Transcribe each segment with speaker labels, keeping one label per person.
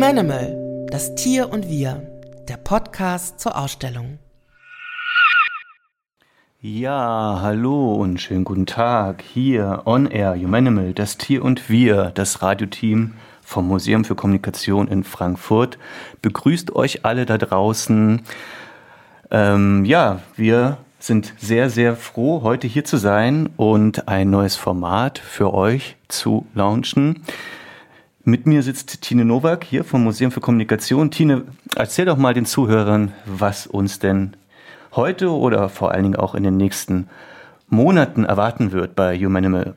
Speaker 1: Humanimal, das Tier und wir, der Podcast zur Ausstellung.
Speaker 2: Ja, hallo und schönen guten Tag. Hier On Air Humanimal, das Tier und wir, das Radioteam vom Museum für Kommunikation in Frankfurt, begrüßt euch alle da draußen. Ähm, ja, wir sind sehr, sehr froh, heute hier zu sein und ein neues Format für euch zu launchen. Mit mir sitzt Tine Nowak hier vom Museum für Kommunikation. Tine, erzähl doch mal den Zuhörern, was uns denn heute oder vor allen Dingen auch in den nächsten Monaten erwarten wird bei Humanimal.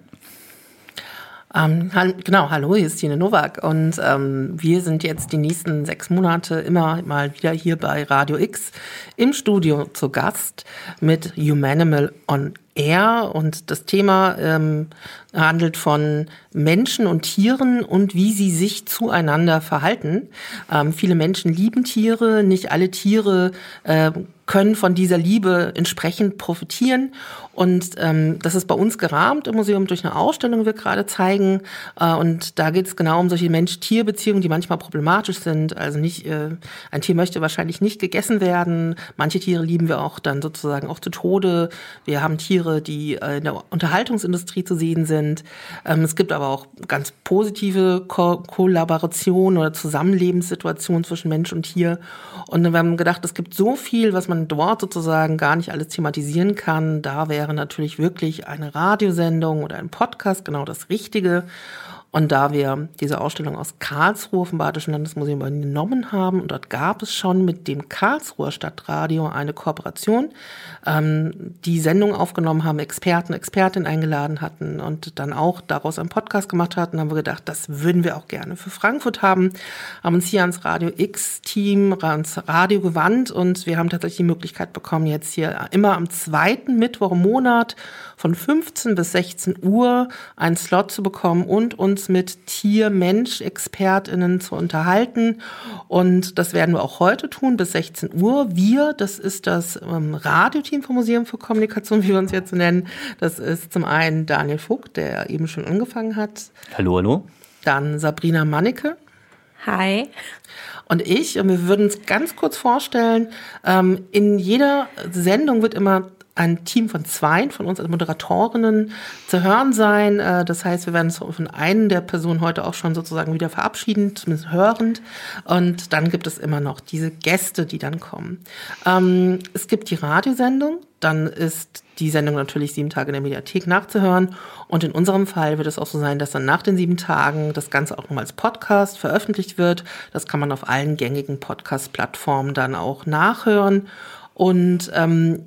Speaker 1: Ähm, genau, hallo, hier ist Tine Nowak und ähm, wir sind jetzt die nächsten sechs Monate immer mal wieder hier bei Radio X im Studio zu Gast mit Humanimal on Air und das Thema ähm, handelt von Menschen und Tieren und wie sie sich zueinander verhalten. Ähm, viele Menschen lieben Tiere, nicht alle Tiere äh, können von dieser Liebe entsprechend profitieren. Und ähm, das ist bei uns gerahmt im Museum durch eine Ausstellung, die wir gerade zeigen. Äh, und da geht es genau um solche Mensch-Tier-Beziehungen, die manchmal problematisch sind. Also nicht, äh, ein Tier möchte wahrscheinlich nicht gegessen werden. Manche Tiere lieben wir auch dann sozusagen auch zu Tode. Wir haben Tiere, die äh, in der Unterhaltungsindustrie zu sehen sind. Ähm, es gibt aber auch ganz positive Ko Kollaborationen oder Zusammenlebenssituationen zwischen Mensch und Tier. Und wir haben gedacht, es gibt so viel, was man dort sozusagen gar nicht alles thematisieren kann. Da wäre natürlich wirklich eine Radiosendung oder ein Podcast genau das Richtige. Und da wir diese Ausstellung aus Karlsruhe vom Badischen Landesmuseum übernommen haben, und dort gab es schon mit dem Karlsruher Stadtradio eine Kooperation, ähm, die Sendung aufgenommen haben, Experten, Expertinnen eingeladen hatten und dann auch daraus einen Podcast gemacht hatten, haben wir gedacht, das würden wir auch gerne für Frankfurt haben, haben uns hier ans Radio X-Team, ans Radio gewandt und wir haben tatsächlich die Möglichkeit bekommen, jetzt hier immer am zweiten Mittwoch im Monat von 15 bis 16 Uhr einen Slot zu bekommen und uns mit Tier-Mensch-ExpertInnen zu unterhalten. Und das werden wir auch heute tun bis 16 Uhr. Wir, das ist das ähm, Radioteam vom Museum für Kommunikation, wie wir uns jetzt nennen. Das ist zum einen Daniel Vogt, der eben schon angefangen hat.
Speaker 2: Hallo, hallo.
Speaker 1: Dann Sabrina Mannecke.
Speaker 3: Hi.
Speaker 1: Und ich, und wir würden uns ganz kurz vorstellen, ähm, in jeder Sendung wird immer ein Team von zwei von uns als Moderatorinnen zu hören sein. Äh, das heißt, wir werden uns von einen der Personen heute auch schon sozusagen wieder verabschieden, zumindest hörend. Und dann gibt es immer noch diese Gäste, die dann kommen. Ähm, es gibt die Radiosendung, dann ist die Sendung natürlich sieben Tage in der Mediathek nachzuhören. Und in unserem Fall wird es auch so sein, dass dann nach den sieben Tagen das Ganze auch nochmal als Podcast veröffentlicht wird. Das kann man auf allen gängigen Podcast-Plattformen dann auch nachhören. Und ähm,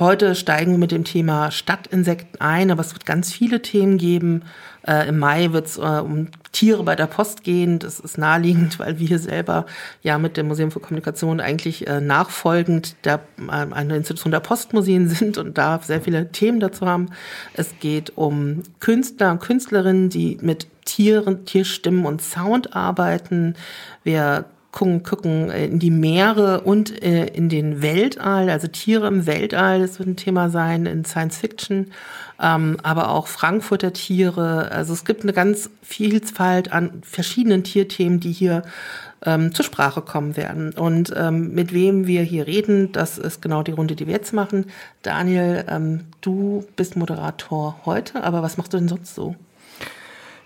Speaker 1: heute steigen wir mit dem Thema Stadtinsekten ein, aber es wird ganz viele Themen geben. Äh, Im Mai wird es äh, um Tiere bei der Post gehen. Das ist naheliegend, weil wir selber ja mit dem Museum für Kommunikation eigentlich äh, nachfolgend der, äh, eine Institution der Postmuseen sind und da sehr viele Themen dazu haben. Es geht um Künstler und Künstlerinnen, die mit Tieren, Tierstimmen und Sound arbeiten. Wir gucken, gucken äh, in die Meere und äh, in den Weltall, also Tiere im Weltall, das wird ein Thema sein in Science Fiction, ähm, aber auch Frankfurter Tiere. Also es gibt eine ganz Vielfalt an verschiedenen Tierthemen, die hier ähm, zur Sprache kommen werden. Und ähm, mit wem wir hier reden, das ist genau die Runde, die wir jetzt machen. Daniel, ähm, du bist Moderator heute, aber was machst du denn sonst so?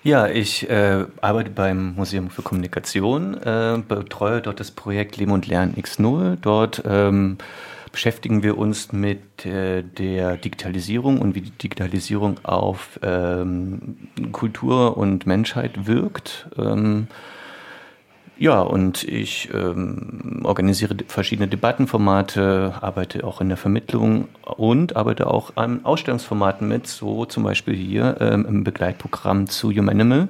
Speaker 2: Ja, ich äh, arbeite beim Museum für Kommunikation, äh, betreue dort das Projekt Leben und Lernen X0. Dort ähm, beschäftigen wir uns mit äh, der Digitalisierung und wie die Digitalisierung auf ähm, Kultur und Menschheit wirkt. Ähm, ja, und ich ähm, organisiere verschiedene Debattenformate, arbeite auch in der Vermittlung und arbeite auch an Ausstellungsformaten mit, so zum Beispiel hier ähm, im Begleitprogramm zu Humanimal.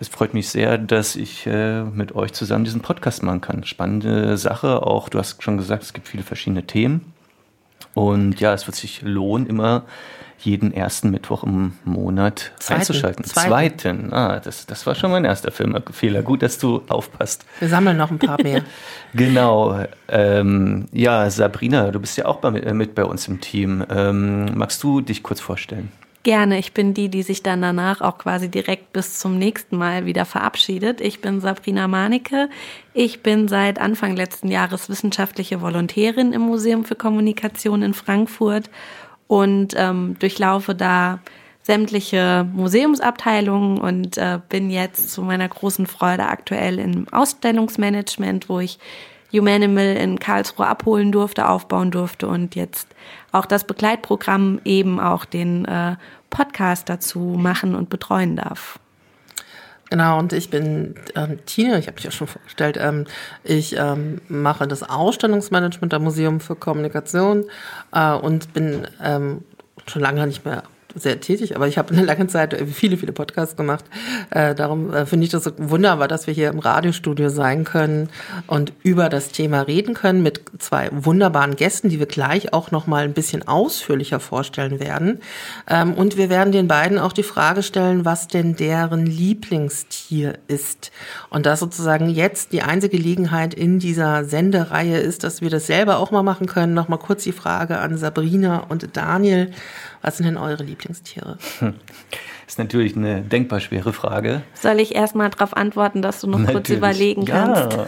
Speaker 2: Es freut mich sehr, dass ich äh, mit euch zusammen diesen Podcast machen kann. Spannende Sache, auch du hast schon gesagt, es gibt viele verschiedene Themen. Und ja, es wird sich lohnen, immer jeden ersten Mittwoch im Monat Zweiten. einzuschalten. Zweiten. Zweiten. Ah, das, das war schon mein erster Filmfehler. Gut, dass du aufpasst.
Speaker 1: Wir sammeln noch ein paar mehr.
Speaker 2: genau. Ähm, ja, Sabrina, du bist ja auch bei, äh, mit bei uns im Team. Ähm, magst du dich kurz vorstellen?
Speaker 3: Gerne. Ich bin die, die sich dann danach auch quasi direkt bis zum nächsten Mal wieder verabschiedet. Ich bin Sabrina Manicke. Ich bin seit Anfang letzten Jahres wissenschaftliche Volontärin im Museum für Kommunikation in Frankfurt und ähm, durchlaufe da sämtliche Museumsabteilungen und äh, bin jetzt zu meiner großen Freude aktuell im Ausstellungsmanagement, wo ich Humanimal in Karlsruhe abholen durfte, aufbauen durfte und jetzt auch das Begleitprogramm eben auch den äh, Podcast dazu machen und betreuen darf.
Speaker 1: Genau, und ich bin ähm, Tine, ich habe mich ja schon vorgestellt. Ähm, ich ähm, mache das Ausstellungsmanagement am Museum für Kommunikation äh, und bin ähm, schon lange nicht mehr sehr tätig, aber ich habe eine lange Zeit viele, viele Podcasts gemacht. Äh, darum äh, finde ich das so wunderbar, dass wir hier im Radiostudio sein können und über das Thema reden können mit zwei wunderbaren Gästen, die wir gleich auch noch mal ein bisschen ausführlicher vorstellen werden. Ähm, und wir werden den beiden auch die Frage stellen, was denn deren Lieblingstier ist. Und das sozusagen jetzt die einzige Gelegenheit in dieser Sendereihe ist, dass wir das selber auch mal machen können. Noch mal kurz die Frage an Sabrina und Daniel. Was sind denn eure Lieblingstiere? Hm.
Speaker 2: Ist natürlich eine denkbar schwere Frage.
Speaker 3: Soll ich erstmal darauf antworten, dass du noch natürlich. kurz überlegen kannst? Ja.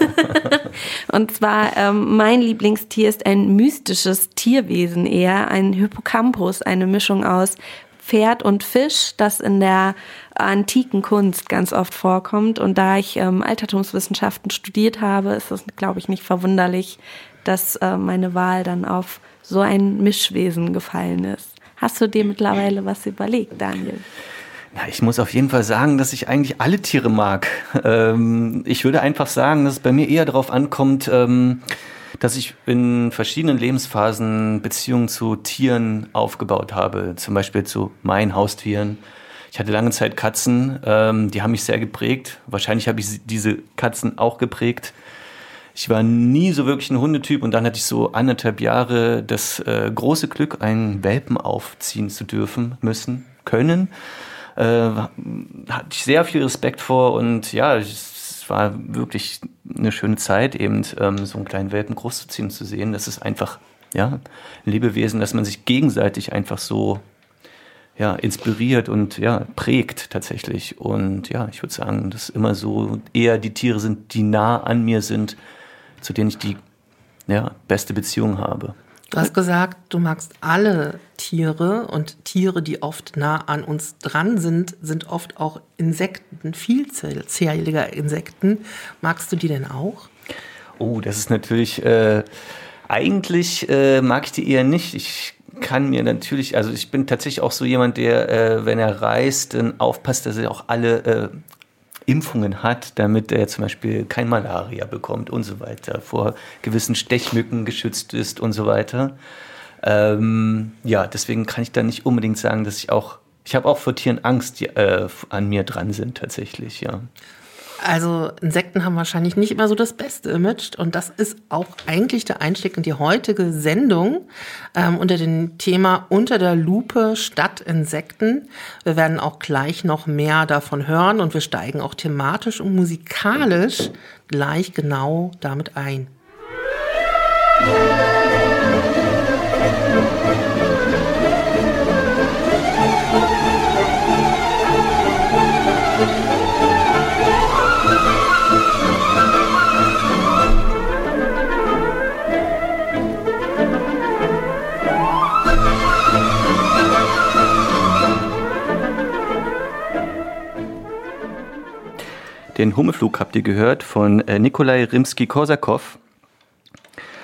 Speaker 3: Und zwar, ähm, mein Lieblingstier ist ein mystisches Tierwesen eher, ein Hippocampus, eine Mischung aus Pferd und Fisch, das in der antiken Kunst ganz oft vorkommt. Und da ich ähm, Altertumswissenschaften studiert habe, ist es, glaube ich, nicht verwunderlich, dass äh, meine Wahl dann auf so ein Mischwesen gefallen ist. Hast du dir mittlerweile was überlegt, Daniel?
Speaker 2: Ja, ich muss auf jeden Fall sagen, dass ich eigentlich alle Tiere mag. Ähm, ich würde einfach sagen, dass es bei mir eher darauf ankommt, ähm, dass ich in verschiedenen Lebensphasen Beziehungen zu Tieren aufgebaut habe. Zum Beispiel zu meinen Haustieren. Ich hatte lange Zeit Katzen, ähm, die haben mich sehr geprägt. Wahrscheinlich habe ich diese Katzen auch geprägt. Ich war nie so wirklich ein Hundetyp und dann hatte ich so anderthalb Jahre das äh, große Glück, einen Welpen aufziehen zu dürfen, müssen, können. Äh, hatte ich sehr viel Respekt vor und ja, es war wirklich eine schöne Zeit, eben ähm, so einen kleinen Welpen großzuziehen zu sehen. Das ist einfach, ja, ein Lebewesen, dass man sich gegenseitig einfach so ja, inspiriert und ja, prägt tatsächlich. Und ja, ich würde sagen, dass immer so eher die Tiere sind, die nah an mir sind, zu denen ich die ja, beste Beziehung habe.
Speaker 1: Du hast gesagt, du magst alle Tiere und Tiere, die oft nah an uns dran sind, sind oft auch Insekten, vielzählige Insekten. Magst du die denn auch?
Speaker 2: Oh, das ist natürlich, äh, eigentlich äh, mag ich die eher nicht. Ich kann mir natürlich, also ich bin tatsächlich auch so jemand, der, äh, wenn er reist, dann aufpasst, dass er auch alle äh, Impfungen hat, damit er zum Beispiel kein Malaria bekommt und so weiter, vor gewissen Stechmücken geschützt ist und so weiter. Ähm, ja, deswegen kann ich da nicht unbedingt sagen, dass ich auch, ich habe auch vor Tieren Angst, die äh, an mir dran sind tatsächlich, ja.
Speaker 1: Also Insekten haben wahrscheinlich nicht immer so das beste Image und das ist auch eigentlich der Einstieg in die heutige Sendung ähm, unter dem Thema Unter der Lupe statt Insekten. Wir werden auch gleich noch mehr davon hören und wir steigen auch thematisch und musikalisch gleich genau damit ein. Musik
Speaker 2: Den Hummelflug habt ihr gehört von äh, Nikolai Rimsky-Korsakow.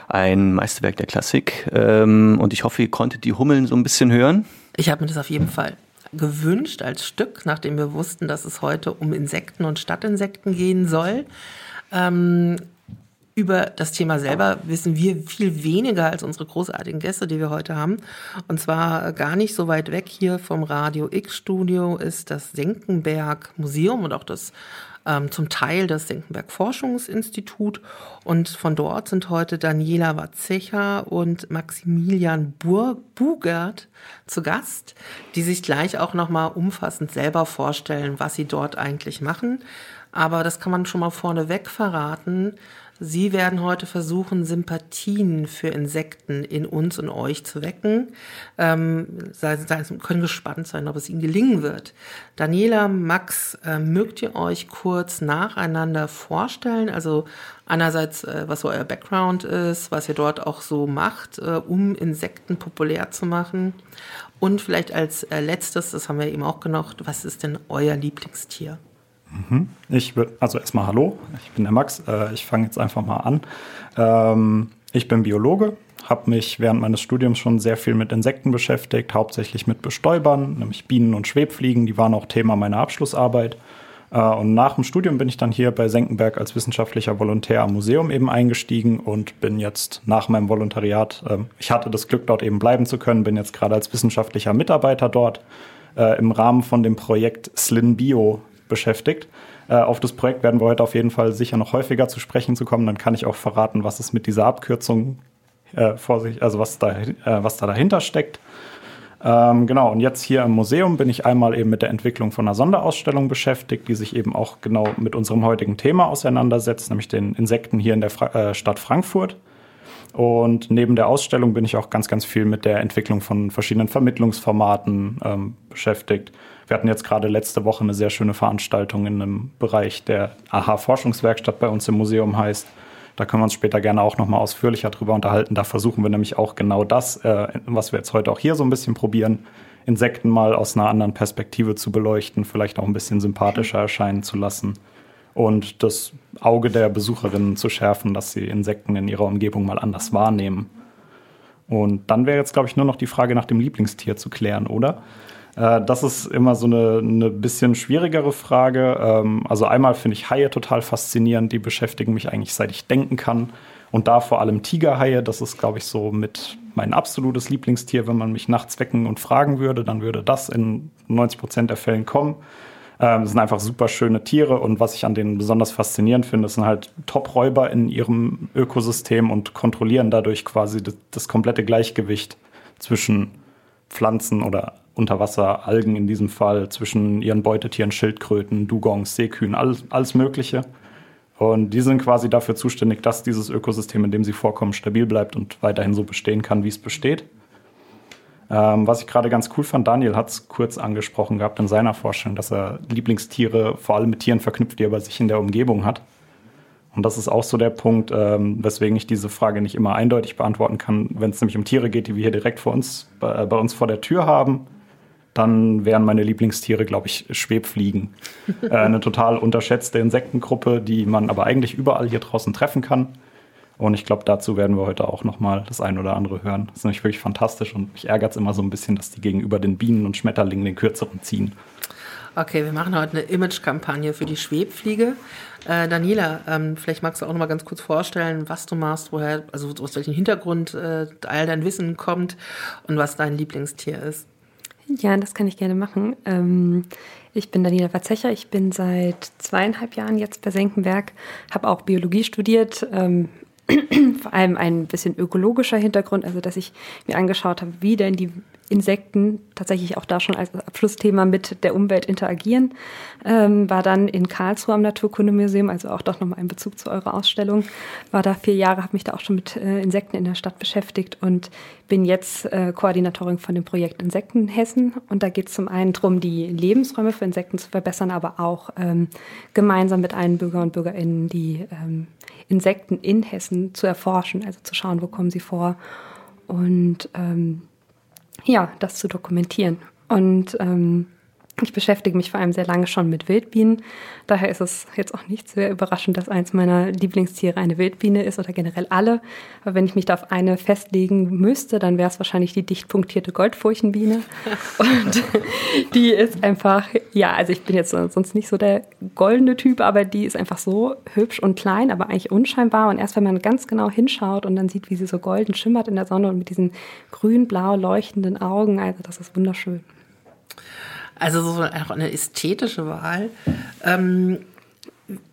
Speaker 2: Ein Meisterwerk der Klassik. Ähm, und ich hoffe, ihr konntet die Hummeln so ein bisschen hören.
Speaker 1: Ich habe mir das auf jeden Fall gewünscht als Stück, nachdem wir wussten, dass es heute um Insekten und Stadtinsekten gehen soll. Ähm, über das Thema selber wissen wir viel weniger als unsere großartigen Gäste, die wir heute haben. Und zwar gar nicht so weit weg hier vom Radio X Studio ist das Senckenberg Museum und auch das ähm, zum Teil das Senckenberg Forschungsinstitut. Und von dort sind heute Daniela Watzecher und Maximilian Bur Bugert zu Gast, die sich gleich auch nochmal umfassend selber vorstellen, was sie dort eigentlich machen. Aber das kann man schon mal vorneweg verraten. Sie werden heute versuchen, Sympathien für Insekten in uns und euch zu wecken. Ähm, Sie können gespannt sein, ob es Ihnen gelingen wird. Daniela, Max, äh, mögt ihr euch kurz nacheinander vorstellen? Also einerseits, äh, was so euer Background ist, was ihr dort auch so macht, äh, um Insekten populär zu machen. Und vielleicht als äh, letztes, das haben wir eben auch genug, was ist denn euer Lieblingstier?
Speaker 4: Mhm. Ich also erstmal hallo, ich bin der Max. Äh, ich fange jetzt einfach mal an. Ähm, ich bin Biologe, habe mich während meines Studiums schon sehr viel mit Insekten beschäftigt, hauptsächlich mit Bestäubern, nämlich Bienen und Schwebfliegen. Die waren auch Thema meiner Abschlussarbeit. Äh, und nach dem Studium bin ich dann hier bei Senckenberg als wissenschaftlicher Volontär am Museum eben eingestiegen und bin jetzt nach meinem Volontariat, ähm, ich hatte das Glück, dort eben bleiben zu können, bin jetzt gerade als wissenschaftlicher Mitarbeiter dort äh, im Rahmen von dem Projekt Slin Bio beschäftigt. Äh, auf das Projekt werden wir heute auf jeden Fall sicher noch häufiger zu sprechen zu kommen. Dann kann ich auch verraten, was es mit dieser Abkürzung äh, vor sich, also was da, äh, was da dahinter steckt. Ähm, genau, und jetzt hier im Museum bin ich einmal eben mit der Entwicklung von einer Sonderausstellung beschäftigt, die sich eben auch genau mit unserem heutigen Thema auseinandersetzt, nämlich den Insekten hier in der Fra äh, Stadt Frankfurt. Und neben der Ausstellung bin ich auch ganz, ganz viel mit der Entwicklung von verschiedenen Vermittlungsformaten ähm, beschäftigt. Wir hatten jetzt gerade letzte Woche eine sehr schöne Veranstaltung in einem Bereich, der AHA-Forschungswerkstatt bei uns im Museum heißt. Da können wir uns später gerne auch nochmal ausführlicher drüber unterhalten. Da versuchen wir nämlich auch genau das, äh, was wir jetzt heute auch hier so ein bisschen probieren, Insekten mal aus einer anderen Perspektive zu beleuchten, vielleicht auch ein bisschen sympathischer erscheinen zu lassen und das Auge der Besucherinnen zu schärfen, dass sie Insekten in ihrer Umgebung mal anders wahrnehmen. Und dann wäre jetzt, glaube ich, nur noch die Frage nach dem Lieblingstier zu klären, oder? Äh, das ist immer so eine, eine bisschen schwierigere Frage. Ähm, also einmal finde ich Haie total faszinierend. Die beschäftigen mich eigentlich seit ich denken kann. Und da vor allem Tigerhaie. Das ist, glaube ich, so mit mein absolutes Lieblingstier. Wenn man mich nachts wecken und fragen würde, dann würde das in 90 Prozent der Fällen kommen. Ähm, sind einfach super schöne Tiere und was ich an denen besonders faszinierend finde, sind halt Top-Räuber in ihrem Ökosystem und kontrollieren dadurch quasi das, das komplette Gleichgewicht zwischen Pflanzen oder Unterwasser, Algen in diesem Fall, zwischen ihren Beutetieren, Schildkröten, Dugongs, Seekühen, alles, alles Mögliche. Und die sind quasi dafür zuständig, dass dieses Ökosystem, in dem sie vorkommen, stabil bleibt und weiterhin so bestehen kann, wie es besteht. Ähm, was ich gerade ganz cool fand, Daniel hat es kurz angesprochen gehabt in seiner Vorstellung, dass er Lieblingstiere vor allem mit Tieren verknüpft, die er bei sich in der Umgebung hat. Und das ist auch so der Punkt, ähm, weswegen ich diese Frage nicht immer eindeutig beantworten kann. Wenn es nämlich um Tiere geht, die wir hier direkt vor uns, bei, bei uns vor der Tür haben, dann wären meine Lieblingstiere, glaube ich, Schwebfliegen. äh, eine total unterschätzte Insektengruppe, die man aber eigentlich überall hier draußen treffen kann. Und ich glaube, dazu werden wir heute auch nochmal das ein oder andere hören. Das ist nämlich wirklich fantastisch und mich ärgert es immer so ein bisschen, dass die gegenüber den Bienen und Schmetterlingen den kürzeren ziehen.
Speaker 1: Okay, wir machen heute eine Image-Kampagne für die Schwebfliege. Äh, Daniela, ähm, vielleicht magst du auch noch mal ganz kurz vorstellen, was du machst, woher, also aus welchem Hintergrund äh, all dein Wissen kommt und was dein Lieblingstier ist.
Speaker 3: Ja, das kann ich gerne machen. Ähm, ich bin Daniela Verzecher. Ich bin seit zweieinhalb Jahren jetzt bei Senckenberg, habe auch Biologie studiert. Ähm, vor allem ein bisschen ökologischer Hintergrund, also dass ich mir angeschaut habe, wie denn die Insekten tatsächlich auch da schon als Abschlussthema mit der Umwelt interagieren. Ähm, war dann in Karlsruhe am Naturkundemuseum, also auch doch nochmal ein Bezug zu eurer Ausstellung. War da vier Jahre, habe mich da auch schon mit äh, Insekten in der Stadt beschäftigt und bin jetzt äh, Koordinatorin von dem Projekt Insekten Hessen. Und da geht es zum einen darum, die Lebensräume für Insekten zu verbessern, aber auch ähm, gemeinsam mit allen Bürger und Bürgerinnen die ähm, Insekten in Hessen zu erforschen, also zu schauen, wo kommen sie vor. Und ähm, ja, das zu dokumentieren. Und ähm,
Speaker 5: Ich beschäftige mich vor allem sehr lange schon mit Wildbienen. Daher ist es jetzt auch nicht sehr überraschend, dass eins meiner Lieblingstiere eine Wildbiene ist oder generell alle. Aber wenn ich mich da auf eine festlegen müsste, dann wäre es wahrscheinlich die dicht punktierte Goldfurchenbiene. Und die ist einfach, ja, also ich bin jetzt sonst nicht so der goldene Typ, aber die ist einfach so hübsch und klein, aber eigentlich unscheinbar. Und erst wenn man ganz genau hinschaut und dann sieht, wie sie so golden schimmert in der Sonne und mit diesen grün-blau leuchtenden Augen, also das ist wunderschön.
Speaker 1: Also so eine ästhetische Wahl. Ähm,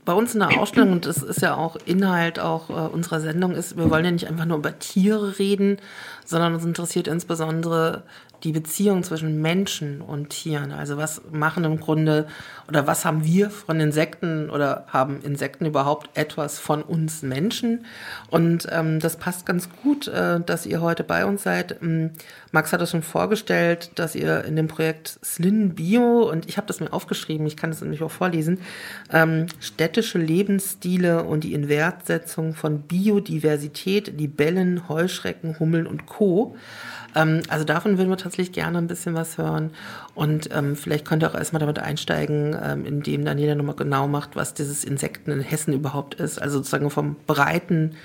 Speaker 1: bei uns in der Ausstellung, und das ist ja auch Inhalt auch äh, unserer Sendung, ist, wir wollen ja nicht einfach nur über Tiere reden, sondern uns interessiert insbesondere die Beziehung zwischen Menschen und Tieren. Also was machen im Grunde oder was haben wir von Insekten oder haben Insekten überhaupt etwas von uns Menschen? Und ähm, das passt ganz gut, äh, dass ihr heute bei uns seid. Ähm, Max hat es schon vorgestellt, dass ihr in dem Projekt Slin Bio, und ich habe das mir aufgeschrieben, ich kann das nämlich auch vorlesen, ähm, städtische Lebensstile und die Inwertsetzung von Biodiversität, Libellen, Heuschrecken, Hummeln und Co. Ähm, also davon würden wir tatsächlich gerne ein bisschen was hören. Und ähm, vielleicht könnt ihr auch erstmal damit einsteigen, ähm, indem Daniela nochmal genau macht, was dieses Insekten in Hessen überhaupt ist. Also sozusagen vom Breiten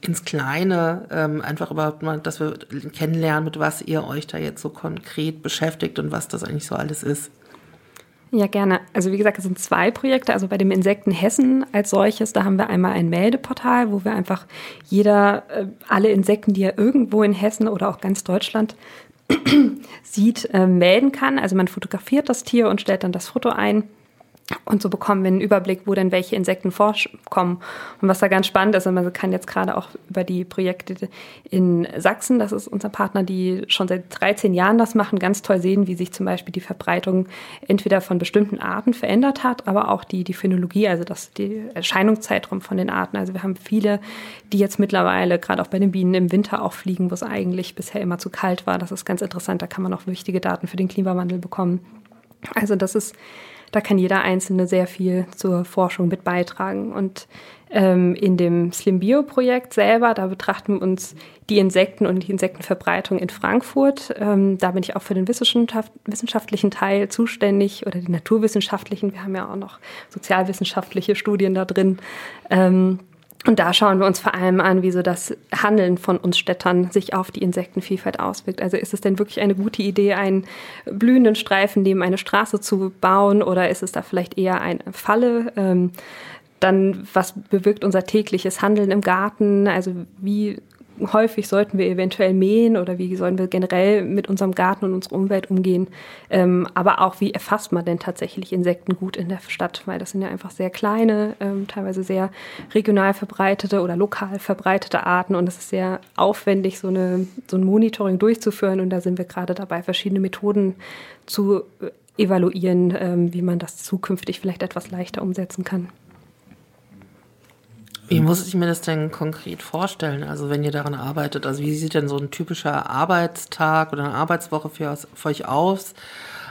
Speaker 1: ins Kleine, ähm, einfach überhaupt mal, dass wir kennenlernen, mit was ihr euch da jetzt so konkret beschäftigt und was das eigentlich so alles ist.
Speaker 5: Ja, gerne. Also wie gesagt, es sind zwei Projekte. Also bei dem Insekten Hessen als solches, da haben wir einmal ein Meldeportal, wo wir einfach jeder, äh, alle Insekten, die er irgendwo in Hessen oder auch ganz Deutschland sieht, äh, melden kann. Also man fotografiert das Tier und stellt dann das Foto ein und so bekommen wir einen Überblick, wo denn welche Insekten vorkommen. Und was da ganz spannend ist, und man kann jetzt gerade auch über die Projekte in Sachsen, das ist unser Partner, die schon seit 13 Jahren das machen, ganz toll sehen, wie sich zum Beispiel die Verbreitung entweder von bestimmten Arten verändert hat, aber auch die, die Phänologie, also das, die Erscheinungszeitraum von den Arten. Also wir haben viele, die jetzt mittlerweile, gerade auch bei den Bienen, im Winter auch fliegen, wo es eigentlich bisher immer zu kalt war. Das ist ganz interessant, da kann man auch wichtige Daten für den Klimawandel bekommen. Also das ist da kann jeder Einzelne sehr viel zur Forschung mit beitragen. Und ähm, in dem Slim Bio Projekt selber, da betrachten wir uns die Insekten und die Insektenverbreitung in Frankfurt. Ähm, da bin ich auch für den wissenschaftlichen Teil zuständig oder die naturwissenschaftlichen. Wir haben ja auch noch sozialwissenschaftliche Studien da drin. Ähm, und da schauen wir uns vor allem an, wie so das Handeln von uns Städtern sich auf die Insektenvielfalt auswirkt. Also ist es denn wirklich eine gute Idee, einen blühenden Streifen neben eine Straße zu bauen oder ist es da vielleicht eher eine Falle? Ähm, dann, was bewirkt unser tägliches Handeln im Garten? Also wie häufig sollten wir eventuell mähen oder wie sollen wir generell mit unserem Garten und unserer Umwelt umgehen. Ähm, aber auch, wie erfasst man denn tatsächlich Insekten gut in der Stadt? Weil das sind ja einfach sehr kleine, ähm, teilweise sehr regional verbreitete oder lokal verbreitete Arten und es ist sehr aufwendig, so, eine, so ein Monitoring durchzuführen. Und da sind wir gerade dabei, verschiedene Methoden zu äh, evaluieren, ähm, wie man das zukünftig vielleicht etwas leichter umsetzen kann.
Speaker 1: Wie muss ich mir das denn konkret vorstellen? Also wenn ihr daran arbeitet, also wie sieht denn so ein typischer Arbeitstag oder eine Arbeitswoche für, für euch aus?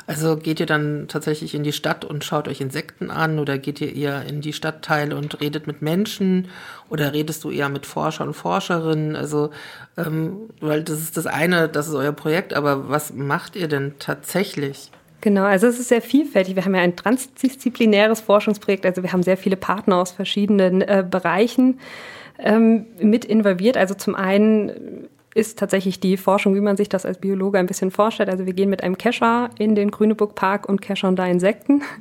Speaker 1: Also geht ihr dann tatsächlich in die Stadt und schaut euch Insekten an oder geht ihr eher in die Stadtteile und redet mit Menschen oder redest du eher mit Forscher und Forscherinnen? Also, ähm, weil das ist das eine, das ist euer Projekt, aber was macht ihr denn tatsächlich?
Speaker 5: Genau, also es ist sehr vielfältig. Wir haben ja ein transdisziplinäres Forschungsprojekt, also wir haben sehr viele Partner aus verschiedenen äh, Bereichen ähm, mit involviert. Also zum einen ist tatsächlich die Forschung, wie man sich das als Biologe ein bisschen vorstellt. Also wir gehen mit einem Kescher in den Grüneburg Park und keschern da Insekten.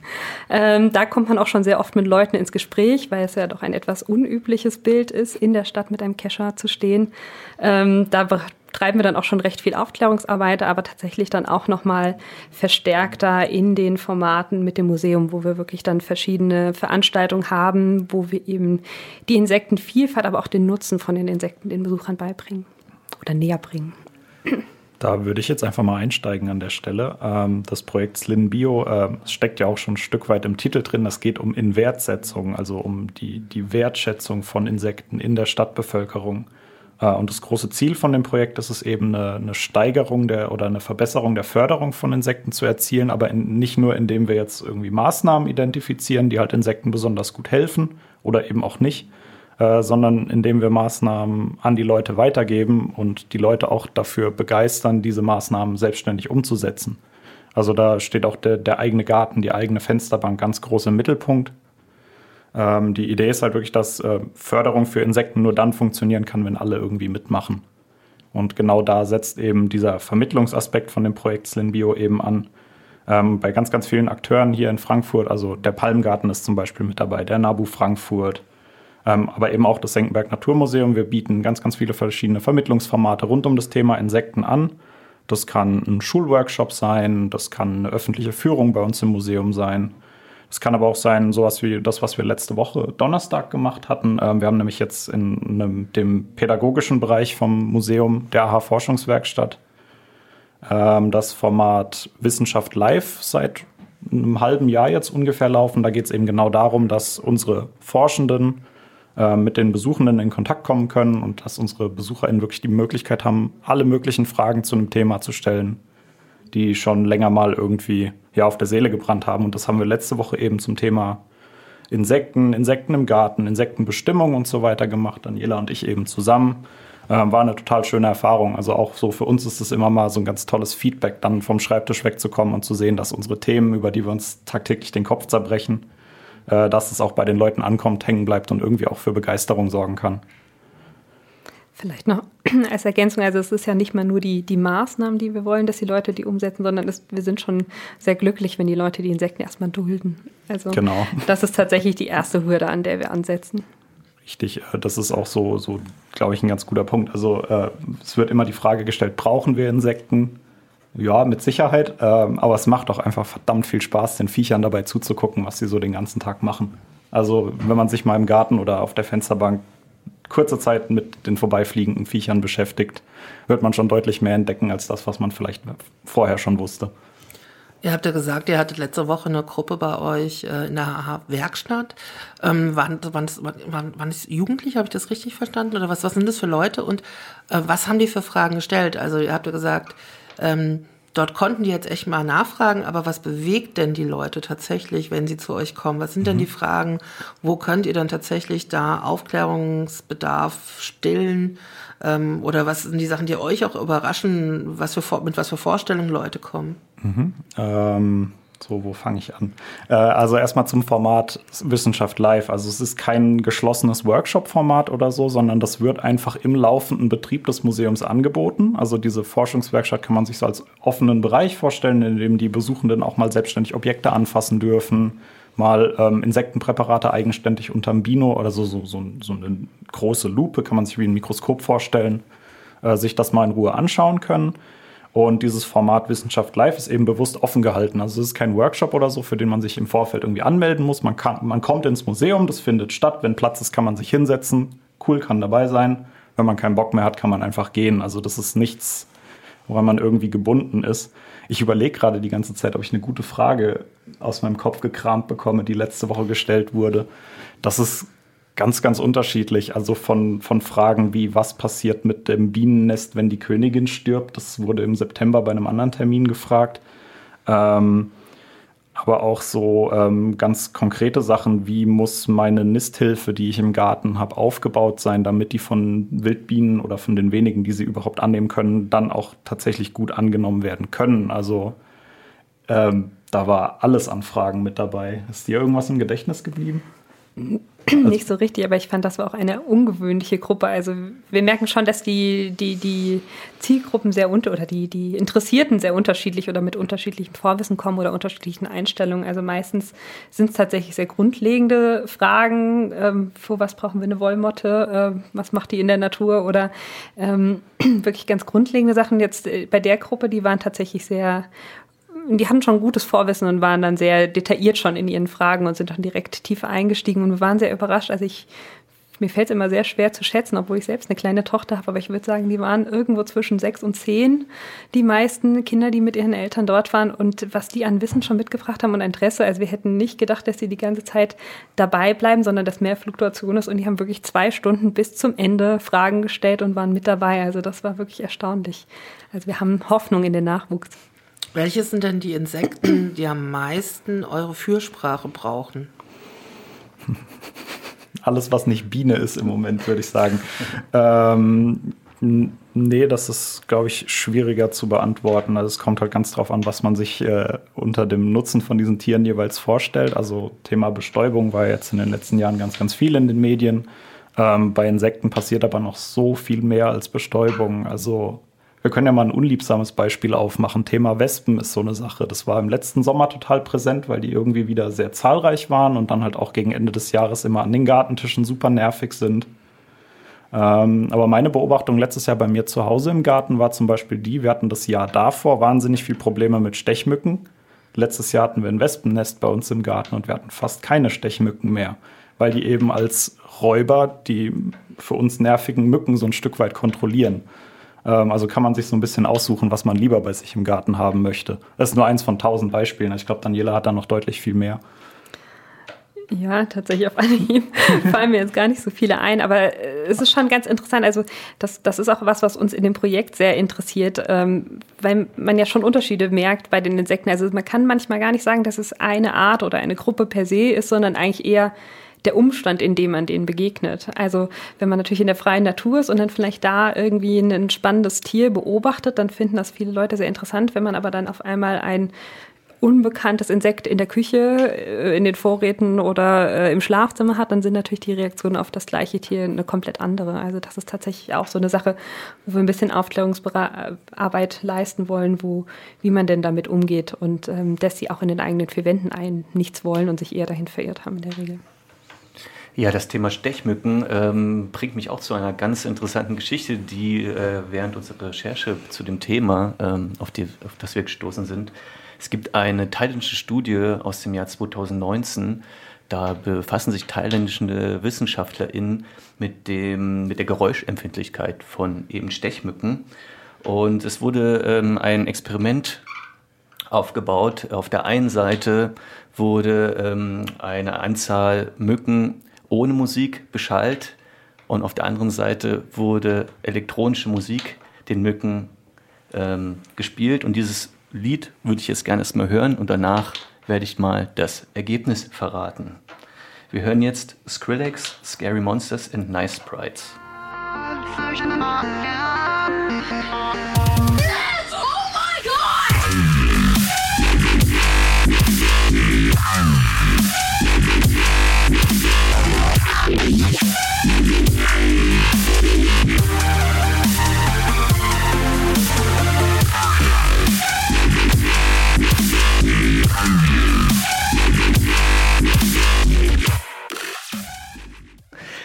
Speaker 5: Ähm, da kommt man auch schon sehr oft mit Leuten ins Gespräch, weil es ja doch ein etwas unübliches Bild ist, in der Stadt mit einem Kescher zu stehen. Ähm, da treiben wir dann auch schon recht viel Aufklärungsarbeit, aber tatsächlich dann auch nochmal verstärkter in den Formaten mit dem Museum, wo wir wirklich dann verschiedene Veranstaltungen haben, wo wir eben die Insektenvielfalt, aber auch den Nutzen von den Insekten den Besuchern beibringen oder näher bringen.
Speaker 4: Da würde ich jetzt einfach mal einsteigen an der Stelle. Ähm, das Projekt Slim Bio äh, steckt ja auch schon ein Stück weit im Titel drin. Das geht um Inwertsetzung, also um die, die Wertschätzung von Insekten in der Stadtbevölkerung. Äh, und das große Ziel von dem Projekt ist es eben, eine, eine Steigerung der oder eine Verbesserung der Förderung von Insekten zu erzielen, aber in, nicht nur, indem wir jetzt irgendwie Maßnahmen identifizieren, die halt Insekten besonders gut helfen oder eben auch nicht, äh, sondern indem wir Maßnahmen an die Leute weitergeben und die Leute auch dafür begeistern, diese Maßnahmen selbstständig umzusetzen. Also da steht auch der, der eigene Garten, die eigene Fensterbank ganz groß im Mittelpunkt. Ähm, die Idee ist halt wirklich, dass äh, Förderung für Insekten nur dann funktionieren kann, wenn alle irgendwie mitmachen. Und genau da setzt eben dieser Vermittlungsaspekt von dem Projekt Slinbio eben an. Ähm, bei ganz, ganz vielen Akteuren hier in Frankfurt, also der Palmgarten ist zum Beispiel mit dabei, der Nabu Frankfurt, ähm, aber eben auch das Senckenberg Naturmuseum. Wir bieten ganz, ganz viele verschiedene Vermittlungsformate rund um das Thema Insekten an. Das kann ein Schulworkshop sein, das kann eine öffentliche Führung bei uns im Museum sein. Es kann aber auch sein, sowas wie das, was wir letzte Woche Donnerstag gemacht hatten. Ähm, wir haben nämlich jetzt in einem, dem pädagogischen Bereich vom Museum der AHA-Forschungswerkstatt ähm, das Format Wissenschaft Live seit einem halben Jahr jetzt ungefähr laufen. Da geht es eben genau darum, dass unsere Forschenden äh, mit den Besuchenden in Kontakt kommen können und dass unsere BesucherInnen wirklich die Möglichkeit haben, alle möglichen Fragen zu einem Thema zu stellen, die schon länger mal irgendwie ja, auf der Seele gebrannt haben. Und das haben wir letzte Woche eben zum Thema Insekten, Insekten im Garten, Insektenbestimmung und so weiter gemacht. Daniela und ich eben zusammen. Ähm, war eine total schöne Erfahrung. Also auch so für uns ist es immer mal so ein ganz tolles Feedback, dann vom Schreibtisch wegzukommen und zu sehen, dass unsere Themen, über die wir uns tagtäglich den Kopf zerbrechen, äh, dass es auch bei den Leuten ankommt, hängen bleibt und irgendwie auch für Begeisterung sorgen kann.
Speaker 5: Vielleicht noch als Ergänzung, also es ist ja nicht mal nur die, die Maßnahmen, die wir wollen, dass die Leute die umsetzen, sondern es, wir sind schon sehr glücklich, wenn die Leute die Insekten erstmal dulden. Also genau. das ist tatsächlich die erste Hürde, an der wir ansetzen.
Speaker 4: Richtig, äh, das ist auch so, so glaube ich, ein ganz guter Punkt. Also äh, es wird immer die Frage gestellt, brauchen wir Insekten? Ja, mit Sicherheit, ähm, aber es macht auch einfach verdammt viel Spaß, den Viechern dabei zuzugucken, was sie so den ganzen Tag machen. Also wenn man sich mal im Garten oder auf der Fensterbank kurze Zeit mit den vorbeifliegenden Viechern beschäftigt, wird man schon deutlich mehr entdecken als das, was man vielleicht vorher schon wusste.
Speaker 1: Ihr habt ja gesagt, ihr hattet letzte Woche eine Gruppe bei euch äh, in der Werkstatt. Ähm, waren, waren, waren, waren das Jugendliche, habe ich das richtig verstanden? Oder was, was sind das für Leute und äh, was haben die für Fragen gestellt? Also ihr habt ja gesagt, ähm, dort konnten die jetzt echt mal nachfragen, aber was bewegt denn die Leute tatsächlich, wenn sie zu euch kommen? Was sind denn mhm. die Fragen? Wo könnt ihr dann tatsächlich da Aufklärungsbedarf stillen? Ähm, oder was sind die Sachen, die euch auch überraschen, was für, mit was für Vorstellungen Leute kommen?
Speaker 4: Mhm. Ähm, so, wo fange ich an? Äh, also erstmal zum Format Wissenschaft Live. Also es ist kein geschlossenes Workshop-Format oder so, sondern das wird einfach im laufenden Betrieb des Museums angeboten. Also diese Forschungswerkstatt kann man sich so als offenen Bereich vorstellen, in dem die Besuchenden auch mal selbstständig Objekte anfassen dürfen, mal ähm, Insektenpräparate eigenständig unterm Bino oder so, so, so, so eine große Lupe, kann man sich wie ein Mikroskop vorstellen, äh, sich das mal in Ruhe anschauen können. Und dieses Format Wissenschaft Live ist eben bewusst offen gehalten. Also es ist kein Workshop oder so, für den man sich im Vorfeld irgendwie anmelden muss. Man, kann, man kommt ins Museum, das findet statt. Wenn Platz ist, kann man sich hinsetzen. Cool, kann dabei sein. Wenn man keinen Bock mehr hat, kann man einfach gehen. Also das ist nichts, woran man irgendwie gebunden ist. Ich überlege gerade die ganze Zeit, ob ich eine gute Frage aus meinem Kopf gekramt bekomme, die letzte Woche gestellt wurde. Das ist ganz, ganz unterschiedlich. Also von, von Fragen wie, was passiert mit dem Bienennest, wenn die Königin stirbt? Das wurde im September bei einem anderen Termin gefragt. Ähm, aber auch so ähm, ganz konkrete Sachen, wie muss meine Nisthilfe, die ich im Garten habe, aufgebaut sein, damit die von Wildbienen oder von den wenigen, die sie überhaupt annehmen können, dann auch tatsächlich gut angenommen werden können. Also ähm, da war alles an Fragen mit dabei. Ist dir irgendwas im Gedächtnis geblieben?
Speaker 5: Nicht so richtig, aber ich fand, das war auch eine ungewöhnliche Gruppe. Also wir merken schon, dass die, die, die Zielgruppen sehr unter oder die, die Interessierten sehr unterschiedlich oder mit unterschiedlichem Vorwissen kommen oder unterschiedlichen Einstellungen. Also meistens sind es tatsächlich sehr grundlegende Fragen, ähm, für was brauchen wir eine Wollmotte, äh, was macht die in der Natur oder ähm, wirklich ganz grundlegende Sachen. Jetzt äh, bei der Gruppe, die waren tatsächlich sehr die hatten schon gutes Vorwissen und waren dann sehr detailliert schon in ihren Fragen und sind dann direkt tiefer eingestiegen. Und wir waren sehr überrascht. Also ich, mir fällt es immer sehr schwer zu schätzen, obwohl ich selbst eine kleine Tochter habe, aber ich würde sagen, die waren irgendwo zwischen sechs und zehn, die meisten Kinder, die mit ihren Eltern dort waren und was die an Wissen schon mitgebracht haben und Interesse. Also wir hätten nicht gedacht, dass sie die ganze Zeit dabei bleiben, sondern dass mehr Fluktuation ist und die haben wirklich zwei Stunden bis zum Ende Fragen gestellt und waren mit dabei. Also das war wirklich erstaunlich. Also wir haben Hoffnung in den Nachwuchs.
Speaker 1: Welche sind denn die Insekten, die am meisten eure Fürsprache brauchen?
Speaker 4: Alles, was nicht Biene ist im Moment, würde ich sagen. ähm, Nee, das ist, glaube ich, schwieriger zu beantworten. Also es kommt halt ganz drauf an, was man sich äh, unter dem Nutzen von diesen Tieren jeweils vorstellt. Also Thema Bestäubung war jetzt in den letzten Jahren ganz, ganz viel in den Medien. Ähm, bei Insekten passiert aber noch so viel mehr als Bestäubung. Also wir können ja mal ein unliebsames Beispiel aufmachen. Thema Wespen ist so eine Sache. Das war im letzten Sommer total präsent, weil die irgendwie wieder sehr zahlreich waren und dann halt auch gegen Ende des Jahres immer an den Gartentischen super nervig sind. Ähm, aber meine Beobachtung letztes Jahr bei mir zu Hause im Garten war zum Beispiel die, wir hatten das Jahr davor wahnsinnig viel Probleme mit Stechmücken. Letztes Jahr hatten wir ein Wespennest bei uns im Garten und wir hatten fast keine Stechmücken mehr, weil die eben als Räuber die für uns nervigen Mücken so ein Stück weit kontrollieren. Ähm, also kann man sich so ein bisschen aussuchen, was man lieber bei sich im Garten haben möchte. Das ist nur eins von tausend Beispielen. Ich glaube, Daniela hat da noch deutlich viel mehr.
Speaker 5: Ja, tatsächlich auf Anhieb fallen mir jetzt gar nicht so viele ein, aber äh, es ist schon ganz interessant. Also das, das ist auch was, was uns in dem Projekt sehr interessiert, ähm, weil man ja schon Unterschiede merkt bei den Insekten. Also man kann manchmal gar nicht sagen, dass es eine Art oder eine Gruppe per se ist, sondern eigentlich eher der Umstand, in dem man denen begegnet. Also wenn man natürlich in der freien Natur ist und dann vielleicht da irgendwie ein spannendes Tier beobachtet, dann finden das viele Leute sehr interessant. Wenn man aber dann auf einmal ein unbekanntes Insekt in der Küche, äh, in den Vorräten oder äh, im Schlafzimmer hat, dann sind natürlich die Reaktionen auf das gleiche Tier eine komplett andere. Also das ist tatsächlich auch so eine Sache, wo wir ein bisschen Aufklärungsarbeit leisten wollen, wo, wie man denn damit umgeht und ähm, dass sie auch in den eigenen vier Wänden ein nichts wollen und sich eher dahin verirrt haben in der Regel.
Speaker 2: Ja, das Thema Stechmücken ähm, bringt mich auch zu einer ganz interessanten Geschichte, die äh, während unserer Recherche zu dem Thema, ähm, auf, die, auf das wir gestoßen sind, es gibt eine thailändische Studie aus dem Jahr 2019, da befassen sich thailändische WissenschaftlerInnen mit, dem, mit der Geräuschempfindlichkeit von eben Stechmücken. Und es wurde ähm, ein Experiment aufgebaut. Auf der einen Seite wurde ähm, eine Anzahl Mücken ohne Musik beschallt und auf der anderen Seite wurde elektronische Musik den Mücken ähm, gespielt und dieses Lied würde ich jetzt gerne erstmal hören und danach werde ich mal das Ergebnis verraten. Wir hören jetzt Skrillex, Scary Monsters and Nice Sprites.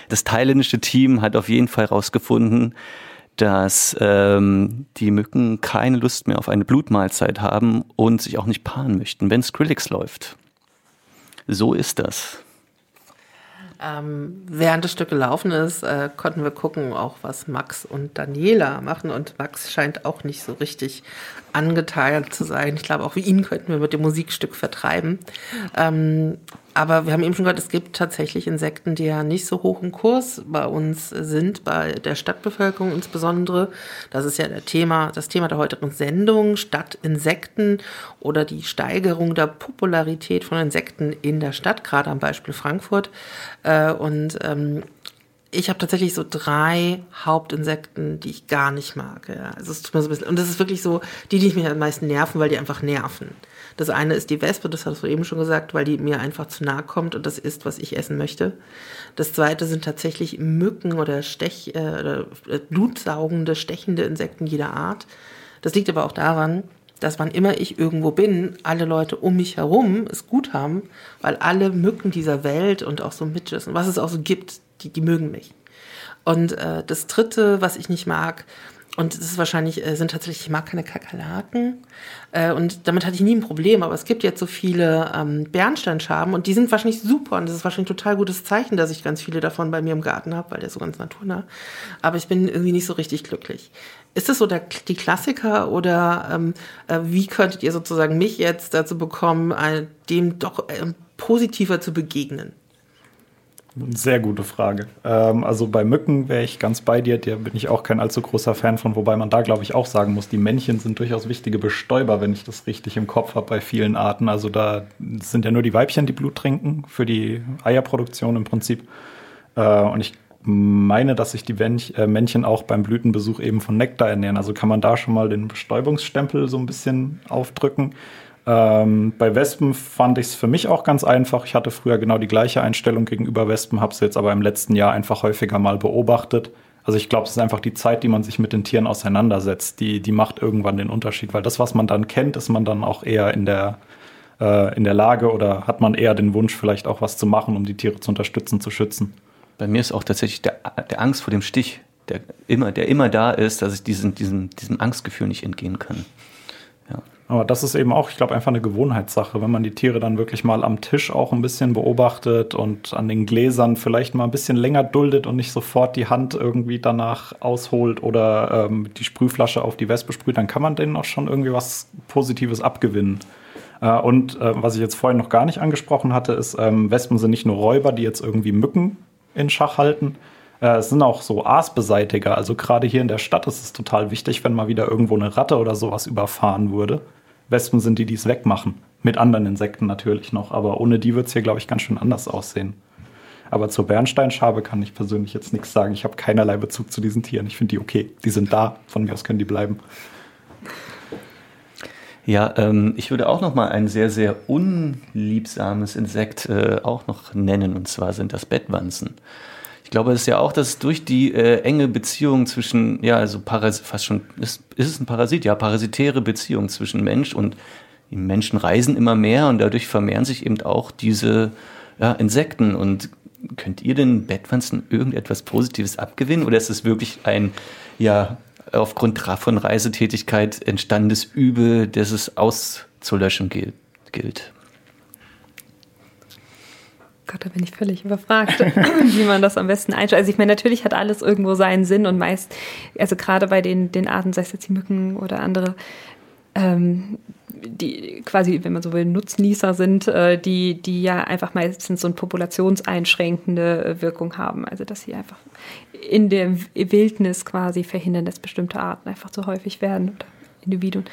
Speaker 2: Das thailändische Team hat auf jeden Fall herausgefunden, dass ähm, die Mücken keine Lust mehr auf eine Blutmahlzeit haben und sich auch nicht paaren möchten, wenn Skrillex läuft. So ist das.
Speaker 1: Ähm, während das Stück gelaufen ist, äh, konnten wir gucken, auch was Max und Daniela machen. Und Max scheint auch nicht so richtig angeteilt zu sein. Ich glaube, auch wie ihn könnten wir mit dem Musikstück vertreiben. Ähm, aber wir haben eben schon gehört, es gibt tatsächlich Insekten, die ja nicht so hoch im Kurs bei uns sind, bei der Stadtbevölkerung insbesondere. Das ist ja der Thema, das Thema der heutigen Sendung, Stadtinsekten oder die Steigerung der Popularität von Insekten in der Stadt, gerade am Beispiel Frankfurt. Äh, und ähm, ich habe tatsächlich so drei Hauptinsekten, die ich gar nicht mag. Ja. Also es tut mir so ein bisschen, und das ist wirklich so die, die mich am meisten nerven, weil die einfach nerven. Das eine ist die Wespe, das hast du eben schon gesagt, weil die mir einfach zu nahe kommt und das ist, was ich essen möchte. Das zweite sind tatsächlich Mücken oder Stech, äh, oder äh, blutsaugende, stechende Insekten jeder Art. Das liegt aber auch daran, dass wann immer ich irgendwo bin, alle Leute um mich herum es gut haben, weil alle Mücken dieser Welt und auch so Midges und was es auch so gibt, die, die mögen mich. Und äh, das dritte, was ich nicht mag, und das ist wahrscheinlich, äh, sind tatsächlich, ich mag keine Kakerlaken. Äh, und damit hatte ich nie ein Problem. Aber es gibt jetzt so viele ähm, Bernsteinschaben und die sind wahrscheinlich super. Und das ist wahrscheinlich ein total gutes Zeichen, dass ich ganz viele davon bei mir im Garten habe, weil der so ganz naturnah. Aber ich bin irgendwie nicht so richtig glücklich. Ist das so der, die Klassiker oder ähm, äh, wie könntet ihr sozusagen mich jetzt dazu bekommen, äh, dem doch äh, positiver zu begegnen?
Speaker 4: Sehr gute Frage. Ähm, also bei Mücken wäre ich ganz bei dir, da bin ich auch kein allzu großer Fan von, wobei man da, glaube ich, auch sagen muss, die Männchen sind durchaus wichtige Bestäuber, wenn ich das richtig im Kopf habe bei vielen Arten. Also da sind ja nur die Weibchen, die Blut trinken für die Eierproduktion im Prinzip. Äh, und ich meine, dass sich die äh, Männchen auch beim Blütenbesuch eben von Nektar ernähren. Also kann man da schon mal den Bestäubungsstempel so ein bisschen aufdrücken. Ähm, bei Wespen fand ich es für mich auch ganz einfach. Ich hatte früher genau die gleiche Einstellung gegenüber Wespen, habe es jetzt aber im letzten Jahr einfach häufiger mal beobachtet. Also ich glaube, es ist einfach die Zeit, die man sich mit den Tieren auseinandersetzt, die, die macht irgendwann den Unterschied, weil das, was man dann kennt, ist man dann auch eher in der, äh, in der Lage oder hat man eher den Wunsch, vielleicht auch was zu machen, um die Tiere zu unterstützen, zu schützen.
Speaker 2: Bei mir ist auch tatsächlich der, der Angst vor dem Stich, der immer, der immer da ist, dass ich diesen, diesem, diesem Angstgefühl nicht entgehen kann.
Speaker 4: Aber das ist eben auch, ich glaube, einfach eine Gewohnheitssache, wenn man die Tiere dann wirklich mal am Tisch auch ein bisschen beobachtet und an den Gläsern vielleicht mal ein bisschen länger duldet und nicht sofort die Hand irgendwie danach ausholt oder ähm, die Sprühflasche auf die Wespe sprüht, dann kann man denen auch schon irgendwie was Positives abgewinnen. Äh, und äh, was ich jetzt vorhin noch gar nicht angesprochen hatte, ist, ähm, Wespen sind nicht nur Räuber, die jetzt irgendwie Mücken in Schach halten, äh, es sind auch so Aasbeseitiger. Also gerade hier in der Stadt ist es total wichtig, wenn mal wieder irgendwo eine Ratte oder sowas überfahren würde. Wespen sind die, die es wegmachen. Mit anderen Insekten natürlich noch, aber ohne die wird es hier, glaube ich, ganz schön anders aussehen. Aber zur Bernsteinschabe kann ich persönlich jetzt nichts sagen. Ich habe keinerlei Bezug zu diesen Tieren. Ich finde die okay. Die sind da. Von mir aus können die bleiben.
Speaker 2: Ja, ähm, ich würde auch noch mal ein sehr, sehr unliebsames Insekt äh, auch noch nennen. Und zwar sind das Bettwanzen. Ich glaube, es ist ja auch, dass durch die äh, enge Beziehung zwischen, ja, also Paras fast schon, ist, ist es ein Parasit? Ja, parasitäre Beziehung zwischen Mensch und Menschen reisen immer mehr und dadurch vermehren sich eben auch diese ja, Insekten. Und könnt ihr den Bettwanzen irgendetwas Positives abgewinnen oder ist es wirklich ein, ja, aufgrund von Reisetätigkeit entstandenes Übel, das es auszulöschen gilt?
Speaker 5: Gott, da bin ich völlig überfragt, wie man das am besten einstellt. Also ich meine, natürlich hat alles irgendwo seinen Sinn und meist, also gerade bei den, den Arten, sei es jetzt die Mücken oder andere, ähm, die quasi, wenn man so will, Nutznießer sind, äh, die, die ja einfach meistens so eine populationseinschränkende äh, Wirkung haben. Also dass sie einfach in der Wildnis quasi verhindern, dass bestimmte Arten einfach zu häufig werden oder Individuen.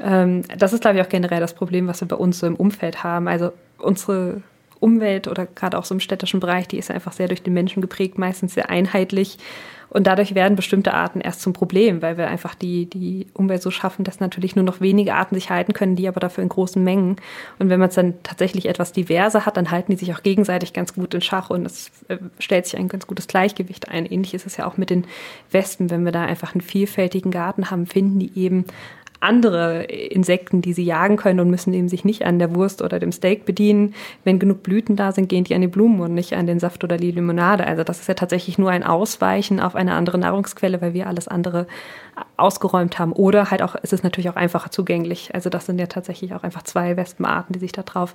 Speaker 5: Ähm, das ist, glaube ich, auch generell das Problem, was wir bei uns so im Umfeld haben. Also unsere Umwelt oder gerade auch so im städtischen Bereich, die ist einfach sehr durch den Menschen geprägt, meistens sehr einheitlich. Und dadurch werden bestimmte Arten erst zum Problem, weil wir einfach die, die Umwelt so schaffen, dass natürlich nur noch wenige Arten sich halten können, die aber dafür in großen Mengen. Und wenn man es dann tatsächlich etwas diverser hat, dann halten die sich auch gegenseitig ganz gut in Schach und es äh, stellt sich ein ganz gutes Gleichgewicht ein. Ähnlich ist es ja auch mit den Wespen. Wenn wir da einfach einen vielfältigen Garten haben, finden die eben andere Insekten, die sie jagen können und müssen eben sich nicht an der Wurst oder dem Steak bedienen. Wenn genug Blüten da sind, gehen die an die Blumen und nicht an den Saft oder die Limonade. Also das ist ja tatsächlich nur ein Ausweichen auf eine andere Nahrungsquelle, weil wir alles andere ausgeräumt haben. Oder halt auch, es ist natürlich auch einfacher zugänglich. Also das sind ja tatsächlich auch einfach zwei Wespenarten, die sich darauf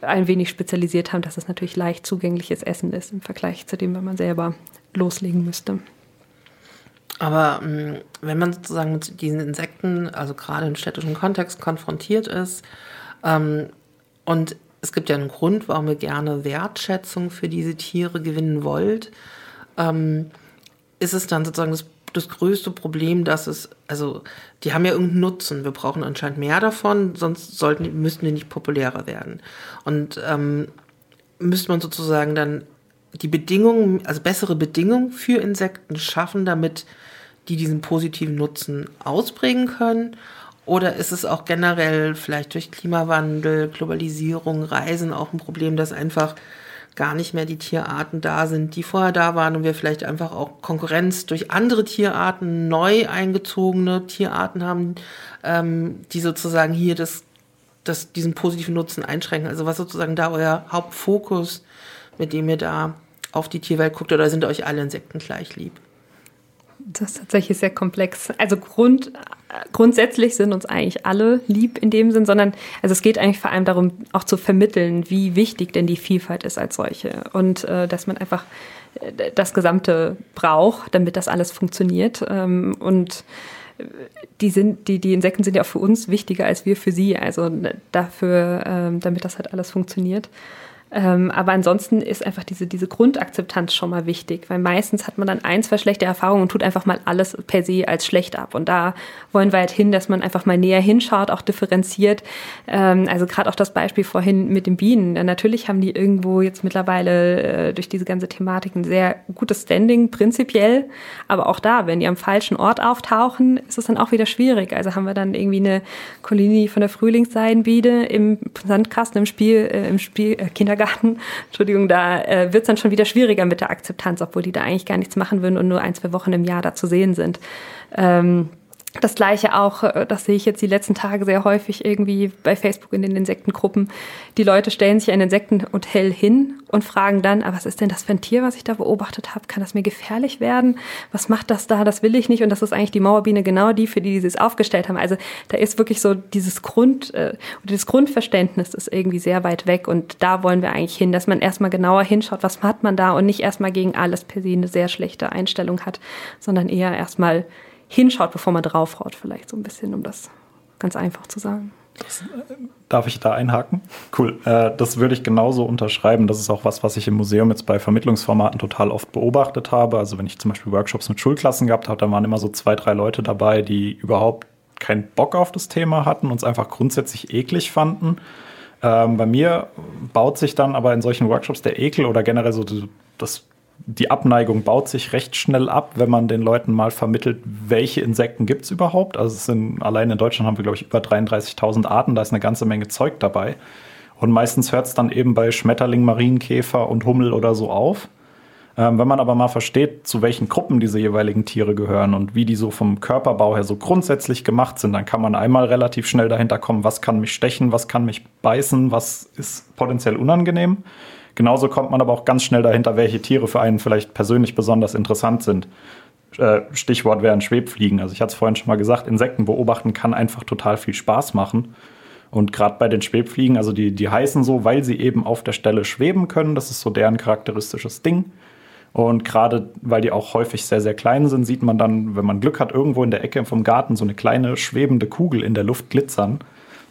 Speaker 5: ein wenig spezialisiert haben, dass es natürlich leicht zugängliches Essen ist im Vergleich zu dem, wenn man selber loslegen müsste.
Speaker 1: Aber ähm, wenn man sozusagen mit diesen Insekten, also gerade im städtischen Kontext, konfrontiert ist, ähm, und es gibt ja einen Grund, warum ihr gerne Wertschätzung für diese Tiere gewinnen wollt, ähm, ist es dann sozusagen das, das größte Problem, dass es, also die haben ja irgendeinen Nutzen, wir brauchen anscheinend mehr davon, sonst sollten, müssten die nicht populärer werden. Und ähm, müsste man sozusagen dann die Bedingungen, also bessere Bedingungen für Insekten schaffen, damit die diesen positiven Nutzen ausbringen können? Oder ist es auch generell vielleicht durch Klimawandel, Globalisierung, Reisen auch ein Problem, dass einfach gar nicht mehr die Tierarten da sind, die vorher da waren und wir vielleicht einfach auch Konkurrenz durch andere Tierarten, neu eingezogene Tierarten haben, ähm, die sozusagen hier das, das, diesen positiven Nutzen einschränken? Also was sozusagen da euer Hauptfokus, mit dem ihr da auf die Tierwelt guckt oder sind euch alle Insekten gleich lieb?
Speaker 5: Das ist tatsächlich sehr komplex. Also Grund, grundsätzlich sind uns eigentlich alle lieb in dem Sinn, sondern also es geht eigentlich vor allem darum, auch zu vermitteln, wie wichtig denn die Vielfalt ist als solche und äh, dass man einfach äh, das Gesamte braucht, damit das alles funktioniert. Ähm, und die sind, die, die Insekten sind ja auch für uns wichtiger als wir für sie, also dafür, ähm, damit das halt alles funktioniert. Ähm, aber ansonsten ist einfach diese, diese Grundakzeptanz schon mal wichtig, weil meistens hat man dann ein, zwei schlechte Erfahrungen und tut einfach mal alles per se als schlecht ab. Und da wollen wir halt hin, dass man einfach mal näher hinschaut, auch differenziert. Ähm, also gerade auch das Beispiel vorhin mit den Bienen. Natürlich haben die irgendwo jetzt mittlerweile äh, durch diese ganze Thematik ein sehr gutes Standing prinzipiell. Aber auch da, wenn die am falschen Ort auftauchen, ist es dann auch wieder schwierig. Also haben wir dann irgendwie eine Kolonie von der Frühlingsseidenbiene im Sandkasten im Spiel, äh, im Spiel äh, Kindergarten. Entschuldigung, da äh, wird es dann schon wieder schwieriger mit der Akzeptanz, obwohl die da eigentlich gar nichts machen würden und nur ein, zwei Wochen im Jahr da zu sehen sind. Ähm, das gleiche auch, äh, das sehe ich jetzt die letzten Tage sehr häufig irgendwie bei Facebook in den Insektengruppen. Die Leute stellen sich ein Insektenhotel hin und fragen dann, ah, was ist denn das für ein Tier, was ich da beobachtet habe? Kann das mir gefährlich werden? Was macht das da? Das will ich nicht. Und das ist eigentlich die Mauerbiene genau die, für die sie es aufgestellt haben. Also da ist wirklich so dieses Grund, äh, dieses Grundverständnis ist irgendwie sehr weit weg. Und da wollen wir eigentlich hin, dass man erstmal genauer hinschaut, was hat man da und nicht erstmal gegen alles per se eine sehr schlechte Einstellung hat, sondern eher erstmal hinschaut, bevor man draufhaut, vielleicht so ein bisschen, um das ganz einfach zu sagen.
Speaker 4: Das, äh, darf ich da einhaken? Cool. Äh, das würde ich genauso unterschreiben. Das ist auch was, was ich im Museum jetzt bei Vermittlungsformaten total oft beobachtet habe. Also wenn ich zum Beispiel Workshops mit Schulklassen gehabt habe, da waren immer so zwei, drei Leute dabei, die überhaupt keinen Bock auf das Thema hatten, und es einfach grundsätzlich eklig fanden. Ähm, bei mir baut sich dann aber in solchen Workshops der Ekel oder generell so das die Abneigung baut sich recht schnell ab, wenn man den Leuten mal vermittelt, welche Insekten gibt es überhaupt. Also es sind, allein in Deutschland haben wir, glaube ich, über 33.000 Arten, da ist eine ganze Menge Zeug dabei. Und meistens hört es dann eben bei Schmetterling, Marienkäfer und Hummel oder so auf. Ähm, wenn man aber mal versteht, zu welchen Gruppen diese jeweiligen Tiere gehören und wie die so vom Körperbau her so grundsätzlich gemacht sind, dann kann man einmal relativ schnell dahinter kommen, was kann mich stechen, was kann mich beißen, was ist potenziell unangenehm. Genauso kommt man aber auch ganz schnell dahinter, welche Tiere für einen vielleicht persönlich besonders interessant sind. Äh, Stichwort wären Schwebfliegen. Also ich hatte es vorhin schon mal gesagt, Insekten beobachten kann einfach total viel Spaß machen. Und gerade bei den Schwebfliegen, also die, die heißen so, weil sie eben auf der Stelle schweben können. Das ist so deren charakteristisches Ding. Und gerade weil die auch häufig sehr, sehr klein sind, sieht man dann, wenn man Glück hat, irgendwo in der Ecke vom Garten so eine kleine schwebende Kugel in der Luft glitzern.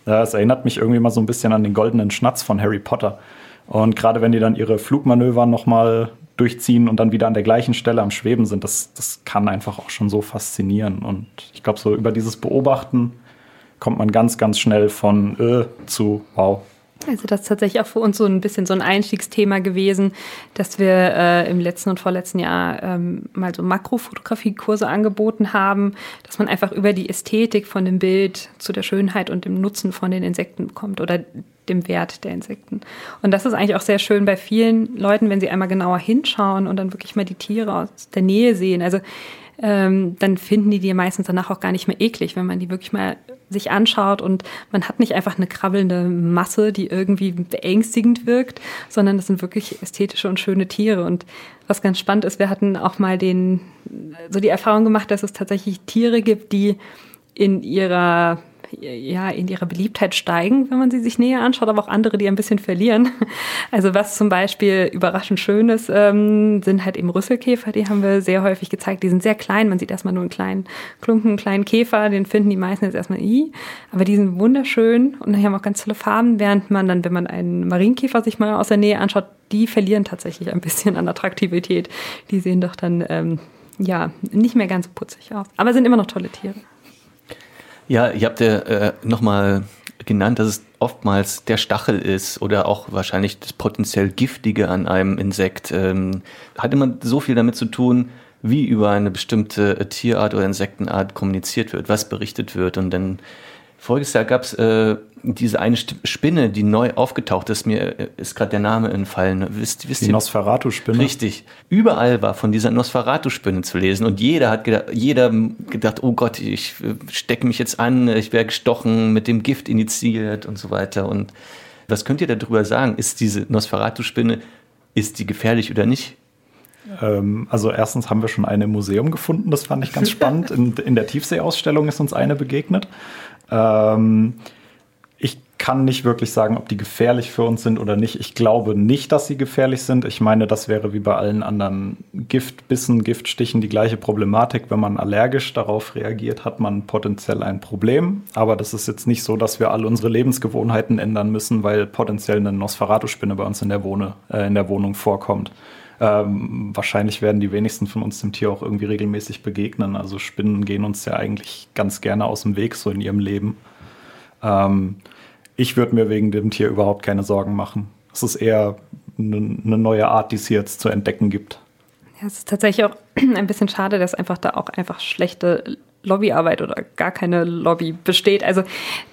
Speaker 4: Das erinnert mich irgendwie mal so ein bisschen an den goldenen Schnatz von Harry Potter. Und gerade wenn die dann ihre Flugmanöver nochmal durchziehen und dann wieder an der gleichen Stelle am Schweben sind, das, das kann einfach auch schon so faszinieren. Und ich glaube, so über dieses Beobachten kommt man ganz, ganz schnell von äh zu wow,
Speaker 5: also das ist tatsächlich auch für uns so ein bisschen so ein Einstiegsthema gewesen, dass wir äh, im letzten und vorletzten Jahr ähm, mal so Makrofotografie-Kurse angeboten haben, dass man einfach über die Ästhetik von dem Bild zu der Schönheit und dem Nutzen von den Insekten kommt oder dem Wert der Insekten. Und das ist eigentlich auch sehr schön bei vielen Leuten, wenn sie einmal genauer hinschauen und dann wirklich mal die Tiere aus der Nähe sehen. Also ähm, dann finden die die meistens danach auch gar nicht mehr eklig, wenn man die wirklich mal sich anschaut und man hat nicht einfach eine krabbelnde Masse, die irgendwie beängstigend wirkt, sondern das sind wirklich ästhetische und schöne Tiere. Und was ganz spannend ist, wir hatten auch mal den, so die Erfahrung gemacht, dass es tatsächlich Tiere gibt, die in ihrer ja, in ihrer Beliebtheit steigen, wenn man sie sich näher anschaut, aber auch andere, die ein bisschen verlieren. Also was zum Beispiel überraschend schön ist, ähm, sind halt eben Rüsselkäfer, die haben wir sehr häufig gezeigt. Die sind sehr klein, man sieht erstmal nur einen kleinen Klumpen, einen kleinen Käfer, den finden die meisten jetzt erstmal i, aber die sind wunderschön und die haben auch ganz tolle Farben, während man dann, wenn man einen Marienkäfer sich mal aus der Nähe anschaut, die verlieren tatsächlich ein bisschen an Attraktivität. Die sehen doch dann ähm, ja nicht mehr ganz putzig aus, aber sind immer noch tolle Tiere.
Speaker 2: Ja, ihr habt ja äh, nochmal genannt, dass es oftmals der Stachel ist oder auch wahrscheinlich das potenziell Giftige an einem Insekt. Ähm, hat immer so viel damit zu tun, wie über eine bestimmte Tierart oder Insektenart kommuniziert wird, was berichtet wird. Und dann voriges Jahr gab es äh, diese eine Spinne, die neu aufgetaucht ist, mir äh, ist gerade der Name entfallen.
Speaker 4: Wisst, wisst die Nosferatu-Spinne.
Speaker 2: Richtig. Überall war von dieser Nosferatu-Spinne zu lesen und jeder hat gedacht, jeder gedacht, oh Gott, ich äh, stecke mich jetzt an, ich werde gestochen, mit dem Gift initiiert und so weiter. Und was könnt ihr darüber sagen? Ist diese Nosferatu-Spinne, ist die gefährlich oder nicht?
Speaker 4: Ähm, also erstens haben wir schon eine im Museum gefunden, das fand ich ganz spannend. In, in der Tiefseeausstellung ist uns eine begegnet. Ähm, kann nicht wirklich sagen, ob die gefährlich für uns sind oder nicht. Ich glaube nicht, dass sie gefährlich sind. Ich meine, das wäre wie bei allen anderen Giftbissen, Giftstichen die gleiche Problematik. Wenn man allergisch darauf reagiert, hat man potenziell ein Problem. Aber das ist jetzt nicht so, dass wir alle unsere Lebensgewohnheiten ändern müssen, weil potenziell eine Nosferatu-Spinne bei uns in der, Wohne, äh, in der Wohnung vorkommt. Ähm, wahrscheinlich werden die wenigsten von uns dem Tier auch irgendwie regelmäßig begegnen. Also Spinnen gehen uns ja eigentlich ganz gerne aus dem Weg so in ihrem Leben. Ähm, ich würde mir wegen dem Tier überhaupt keine Sorgen machen. Es ist eher eine ne neue Art, die es hier jetzt zu entdecken gibt.
Speaker 5: Ja, es ist tatsächlich auch ein bisschen schade, dass einfach da auch einfach schlechte Lobbyarbeit oder gar keine Lobby besteht. Also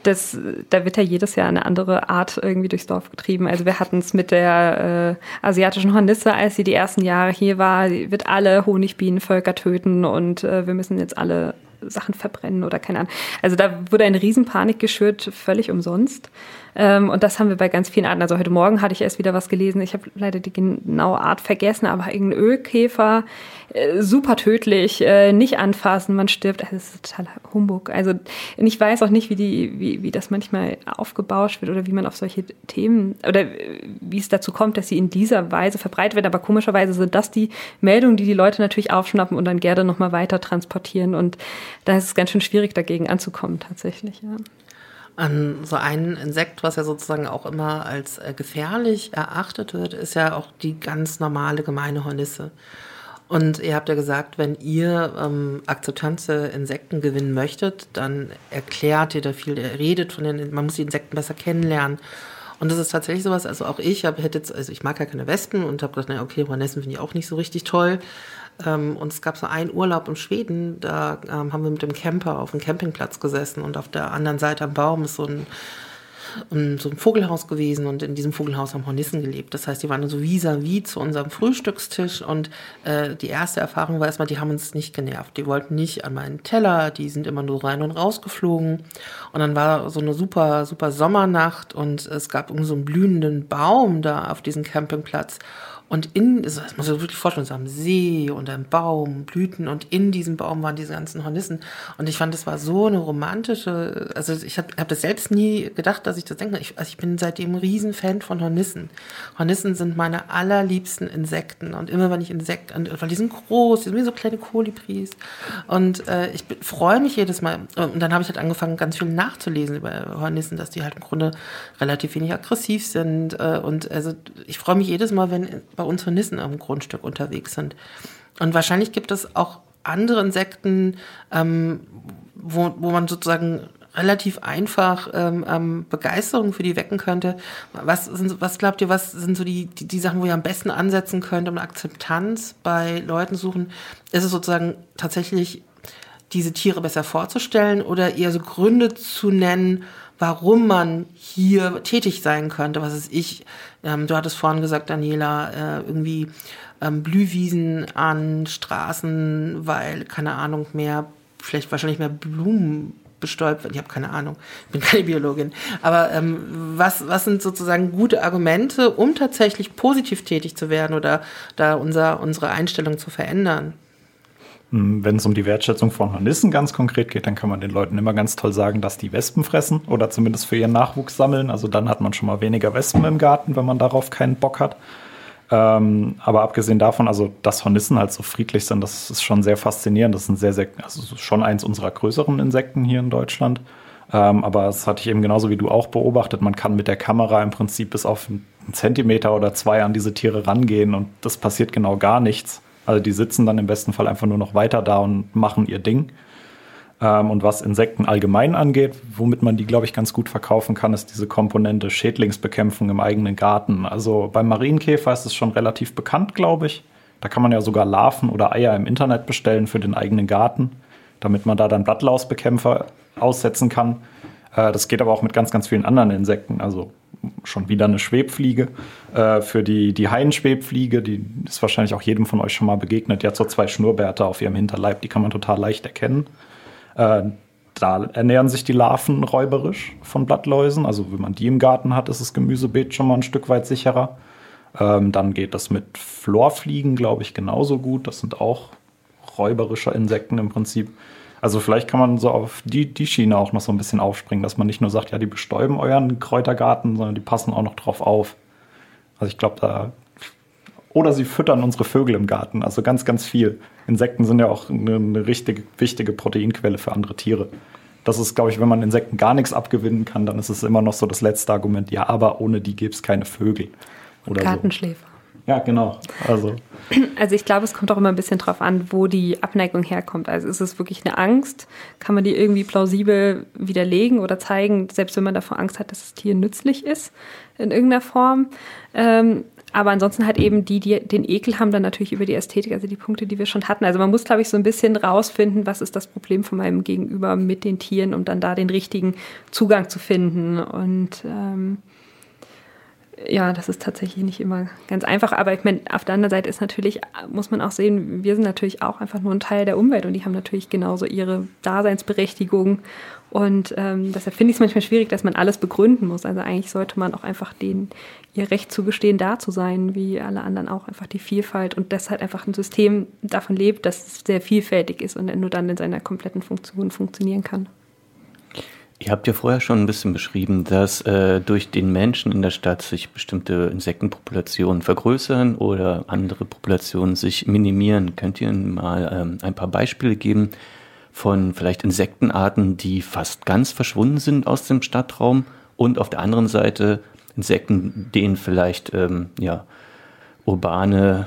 Speaker 5: das, da wird ja jedes Jahr eine andere Art irgendwie durchs Dorf getrieben. Also wir hatten es mit der äh, asiatischen Hornisse, als sie die ersten Jahre hier war, sie wird alle Honigbienenvölker töten und äh, wir müssen jetzt alle Sachen verbrennen oder keine Ahnung. Also da wurde eine Riesenpanik geschürt, völlig umsonst. Ähm, und das haben wir bei ganz vielen Arten. Also heute Morgen hatte ich erst wieder was gelesen. Ich habe leider die genaue Art vergessen, aber irgendein Ölkäfer, äh, super tödlich, äh, nicht anfassen, man stirbt. Also das ist totaler Humbug. Also ich weiß auch nicht, wie, die, wie, wie das manchmal aufgebauscht wird oder wie man auf solche Themen oder äh, wie es dazu kommt, dass sie in dieser Weise verbreitet werden. Aber komischerweise sind das die Meldungen, die die Leute natürlich aufschnappen und dann gerne nochmal weiter transportieren. Und da ist es ganz schön schwierig, dagegen anzukommen tatsächlich. Ja.
Speaker 1: An so ein Insekt, was ja sozusagen auch immer als äh, gefährlich erachtet wird, ist ja auch die ganz normale gemeine Hornisse. Und ihr habt ja gesagt, wenn ihr ähm, Akzeptanz der Insekten gewinnen möchtet, dann erklärt ihr da viel, ihr redet von den, man muss die Insekten besser kennenlernen. Und das ist tatsächlich sowas, also auch ich habe hätte jetzt, also ich mag ja keine Wespen und habe gedacht, naja, okay, Hornissen finde ich auch nicht so richtig toll. Ähm, und es gab so einen Urlaub in Schweden, da ähm, haben wir mit dem Camper auf dem Campingplatz gesessen und auf der anderen Seite am Baum ist so ein, um, so ein Vogelhaus gewesen und in diesem Vogelhaus haben Hornissen gelebt. Das heißt, die waren so vis-à-vis zu unserem Frühstückstisch und äh, die erste Erfahrung war erstmal, die haben uns nicht genervt. Die wollten nicht an meinen Teller, die sind immer nur rein und raus geflogen. Und dann war so eine super, super Sommernacht und es gab irgendwie so einen blühenden Baum da auf diesem Campingplatz. Und in, das muss sich wirklich vorstellen, so am See und ein Baum, Blüten und in diesem Baum waren diese ganzen Hornissen. Und ich fand, das war so eine romantische, also ich habe hab das selbst nie gedacht, dass ich das denke. Ich, also ich bin seitdem ein Riesenfan von Hornissen. Hornissen sind meine allerliebsten Insekten. Und immer wenn ich Insekten, weil die sind groß, die sind wie so kleine Kolibris. Und äh, ich freue mich jedes Mal. Und dann habe ich halt angefangen, ganz viel nachzulesen über Hornissen, dass die halt im Grunde relativ wenig aggressiv sind. Äh, und also ich freue mich jedes Mal, wenn bei uns Hornissen am Grundstück unterwegs sind. Und wahrscheinlich gibt es auch andere Insekten, ähm, wo, wo man sozusagen relativ einfach ähm, ähm, Begeisterung für die wecken könnte. Was, sind, was glaubt ihr, was sind so die, die, die Sachen, wo ihr am besten ansetzen könnt, um Akzeptanz bei Leuten suchen? Ist es sozusagen tatsächlich diese Tiere besser vorzustellen oder eher so Gründe zu nennen, warum man hier tätig sein könnte. Was ist ich? Ähm, du hattest vorhin gesagt, Daniela, äh, irgendwie ähm, Blühwiesen an Straßen, weil, keine Ahnung, mehr, vielleicht wahrscheinlich mehr Blumen bestäubt werden. Ich habe keine Ahnung, ich bin keine Biologin. Aber ähm, was, was sind sozusagen gute Argumente, um tatsächlich positiv tätig zu werden oder da unser, unsere Einstellung zu verändern?
Speaker 4: Hm, wenn es um die Wertschätzung von Hornissen ganz konkret geht, dann kann man den Leuten immer ganz toll sagen, dass die Wespen fressen oder zumindest für ihren Nachwuchs sammeln. Also dann hat man schon mal weniger Wespen im Garten, wenn man darauf keinen Bock hat. Ähm, aber abgesehen davon, also dass Hornissen halt so friedlich sind, das ist schon sehr faszinierend. Das ist sehr, sehr, also schon eins unserer größeren Insekten hier in Deutschland. Ähm, aber das hatte ich eben genauso wie du auch beobachtet. Man kann mit der Kamera im Prinzip bis auf einen Zentimeter oder zwei an diese Tiere rangehen und das passiert genau gar nichts. Also die sitzen dann im besten Fall einfach nur noch weiter da und machen ihr Ding. Ähm, und was Insekten allgemein angeht, womit man die, glaube ich, ganz gut verkaufen kann, ist diese Komponente Schädlingsbekämpfung im eigenen Garten. Also beim Marienkäfer ist es schon relativ bekannt, glaube ich. Da kann man ja sogar Larven oder Eier im Internet bestellen für den eigenen Garten, damit man da dann Blattlausbekämpfer aussetzen kann. Äh, das geht aber auch mit ganz, ganz vielen anderen Insekten. Also schon wieder eine Schwebfliege. Äh, für die, die Haienschwebfliege, die ist wahrscheinlich auch jedem von euch schon mal begegnet. Die hat so zwei Schnurrbärte auf ihrem Hinterleib, die kann man total leicht erkennen. Äh, da ernähren sich die Larven räuberisch von Blattläusen. Also wenn man die im Garten hat, ist das Gemüsebeet schon mal ein Stück weit sicherer. Ähm, dann geht das mit Florfliegen, glaube ich, genauso gut. Das sind auch räuberische Insekten im Prinzip. Also vielleicht kann man so auf die, die Schiene auch noch so ein bisschen aufspringen, dass man nicht nur sagt, ja, die bestäuben euren Kräutergarten, sondern die passen auch noch drauf auf. Also ich glaube, da. Oder sie füttern unsere Vögel im Garten, also ganz, ganz viel. Insekten sind ja auch eine, eine richtige, wichtige Proteinquelle für andere Tiere. Das ist, glaube ich, wenn man Insekten gar nichts abgewinnen kann, dann ist es immer noch so das letzte Argument, ja, aber ohne die gäbe es keine Vögel.
Speaker 5: Oder Gartenschläfer.
Speaker 4: Ja, genau. Also.
Speaker 5: also ich glaube, es kommt auch immer ein bisschen drauf an, wo die Abneigung herkommt. Also ist es wirklich eine Angst? Kann man die irgendwie plausibel widerlegen oder zeigen, selbst wenn man davor Angst hat, dass das Tier nützlich ist in irgendeiner Form? Ähm, aber ansonsten halt eben die, die den Ekel haben, dann natürlich über die Ästhetik, also die Punkte, die wir schon hatten. Also man muss, glaube ich, so ein bisschen rausfinden, was ist das Problem von meinem Gegenüber mit den Tieren, um dann da den richtigen Zugang zu finden. Und ähm, ja, das ist tatsächlich nicht immer ganz einfach. Aber ich meine, auf der anderen Seite ist natürlich, muss man auch sehen, wir sind natürlich auch einfach nur ein Teil der Umwelt und die haben natürlich genauso ihre Daseinsberechtigung. Und ähm, deshalb finde ich es manchmal schwierig, dass man alles begründen muss. Also eigentlich sollte man auch einfach denen ihr Recht zugestehen, da zu sein, wie alle anderen auch einfach die Vielfalt und deshalb einfach ein System davon lebt, dass es sehr vielfältig ist und nur dann in seiner kompletten Funktion funktionieren kann.
Speaker 2: Ihr habt ja vorher schon ein bisschen beschrieben, dass äh, durch den Menschen in der Stadt sich bestimmte Insektenpopulationen vergrößern oder andere Populationen sich minimieren. Könnt ihr mal ähm, ein paar Beispiele geben von vielleicht Insektenarten, die fast ganz verschwunden sind aus dem Stadtraum und auf der anderen Seite Insekten, denen vielleicht ähm, ja, urbane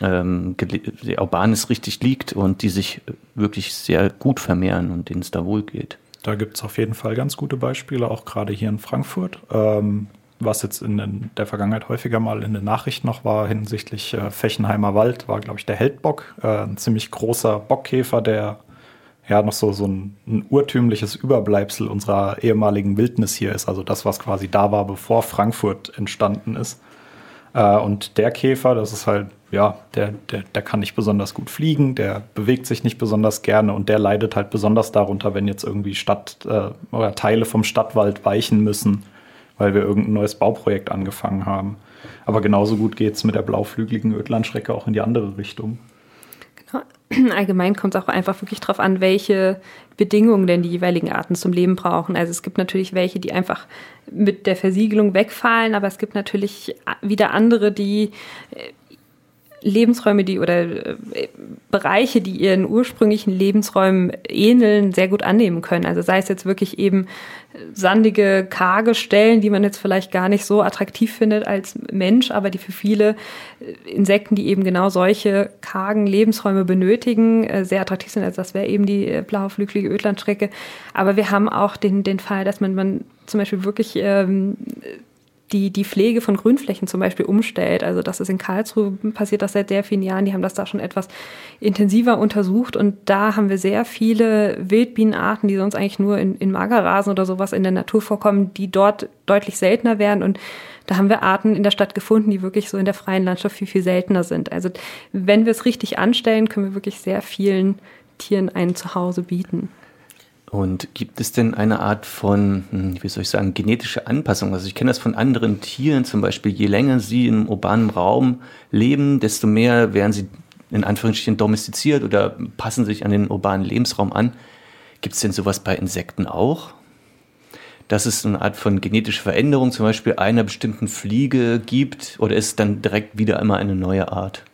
Speaker 2: ähm, urbanes richtig liegt und die sich wirklich sehr gut vermehren und denen es da wohl geht.
Speaker 4: Da gibt es auf jeden Fall ganz gute Beispiele, auch gerade hier in Frankfurt. Ähm, was jetzt in der Vergangenheit häufiger mal in den Nachrichten noch war hinsichtlich äh, Fechenheimer Wald, war, glaube ich, der Heldbock. Äh, ein ziemlich großer Bockkäfer, der ja noch so, so ein, ein, urtümliches Überbleibsel unserer ehemaligen Wildnis hier ist. Also das, was quasi da war, bevor Frankfurt entstanden ist. Äh, und der Käfer, das ist halt, ja, der, der, der kann nicht besonders gut fliegen, der bewegt sich nicht besonders gerne und der leidet halt besonders darunter, wenn jetzt irgendwie Stadt äh, oder Teile vom Stadtwald weichen müssen, weil wir irgendein neues Bauprojekt angefangen haben. Aber genauso gut geht es mit der blauflügeligen Ödlandschrecke auch in die andere Richtung.
Speaker 5: allgemein kommt es auch einfach wirklich darauf an, welche Bedingungen denn die jeweiligen Arten zum Leben brauchen. Also es gibt natürlich welche, die einfach mit der Versiegelung wegfallen, aber es gibt natürlich wieder andere, die äh, Lebensräume, die oder äh, Bereiche, die ihren ursprünglichen Lebensräumen ähneln, sehr gut annehmen können. Also sei es jetzt wirklich eben sandige, karge Stellen, die man jetzt vielleicht gar nicht so attraktiv findet als Mensch, aber die für viele äh, Insekten, die eben genau solche kargen Lebensräume benötigen, äh, sehr attraktiv sind. Also das wäre eben die blaue flügelige Ödlandstrecke. Aber wir haben auch den, den Fall, dass man, man zum Beispiel wirklich ähm, die die Pflege von Grünflächen zum Beispiel umstellt. Also das ist in Karlsruhe passiert das seit sehr vielen Jahren. Die haben das da schon etwas intensiver untersucht und da haben wir sehr viele Wildbienenarten, die sonst eigentlich nur in, in Magerrasen oder sowas in der Natur vorkommen, die dort deutlich seltener werden und da haben wir Arten in der Stadt gefunden, die wirklich so in der freien Landschaft viel, viel seltener sind. Also wenn wir es richtig anstellen, können wir wirklich sehr vielen Tieren ein Zuhause bieten.
Speaker 2: Und gibt es denn eine Art von, hm, wie soll ich sagen, genetische Anpassung? Also ich kenne das von anderen Tieren, zum Beispiel, je länger sie im urbanen Raum leben, desto mehr werden sie in Anführungsstrichen domestiziert oder passen sich an den urbanen Lebensraum an. Gibt es denn sowas bei Insekten auch? Dass es eine Art von genetischer Veränderung zum Beispiel einer bestimmten Fliege gibt oder ist es dann direkt wieder einmal eine neue Art?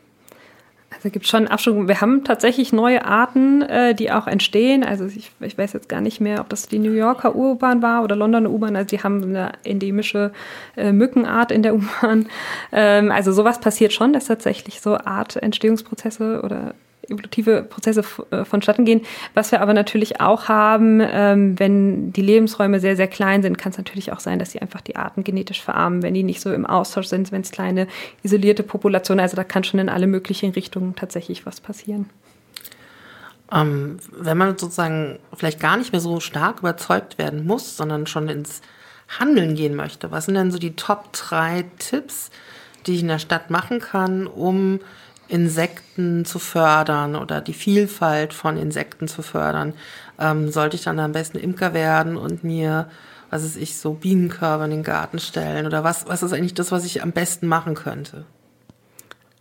Speaker 5: Also gibt schon Abstufungen. Wir haben tatsächlich neue Arten, äh, die auch entstehen. Also ich, ich, weiß jetzt gar nicht mehr, ob das die New Yorker U-Bahn war oder Londoner U-Bahn. Also die haben eine endemische äh, Mückenart in der U-Bahn. Ähm, also sowas passiert schon, dass tatsächlich so Artentstehungsprozesse oder evolutive Prozesse äh, vonstatten gehen. Was wir aber natürlich auch haben, ähm, wenn die Lebensräume sehr, sehr klein sind, kann es natürlich auch sein, dass sie einfach die Arten genetisch verarmen, wenn die nicht so im Austausch sind, wenn es kleine isolierte Populationen, also da kann schon in alle möglichen Richtungen tatsächlich was passieren.
Speaker 1: Ähm, wenn man sozusagen vielleicht gar nicht mehr so stark überzeugt werden muss, sondern schon ins Handeln gehen möchte, was sind denn so die Top drei Tipps, die ich in der Stadt machen kann, um Insekten zu fördern oder die Vielfalt von Insekten zu fördern, ähm, sollte ich dann am besten Imker werden und mir, was ist ich, so Bienenkörbe in den Garten stellen oder was, was ist eigentlich das, was ich am besten machen könnte?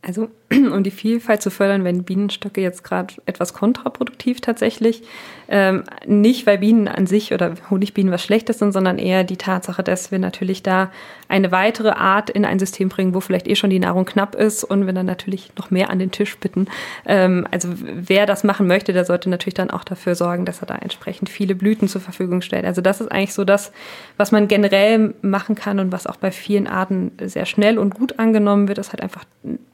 Speaker 5: Also um die Vielfalt zu fördern, werden Bienenstöcke jetzt gerade etwas kontraproduktiv tatsächlich. Ähm, nicht, weil Bienen an sich oder Honigbienen was Schlechtes sind, sondern eher die Tatsache, dass wir natürlich da eine weitere Art in ein System bringen, wo vielleicht eh schon die Nahrung knapp ist und wir dann natürlich noch mehr an den Tisch bitten. Ähm, also wer das machen möchte, der sollte natürlich dann auch dafür sorgen, dass er da entsprechend viele Blüten zur Verfügung stellt. Also das ist eigentlich so das, was man generell machen kann und was auch bei vielen Arten sehr schnell und gut angenommen wird, ist halt einfach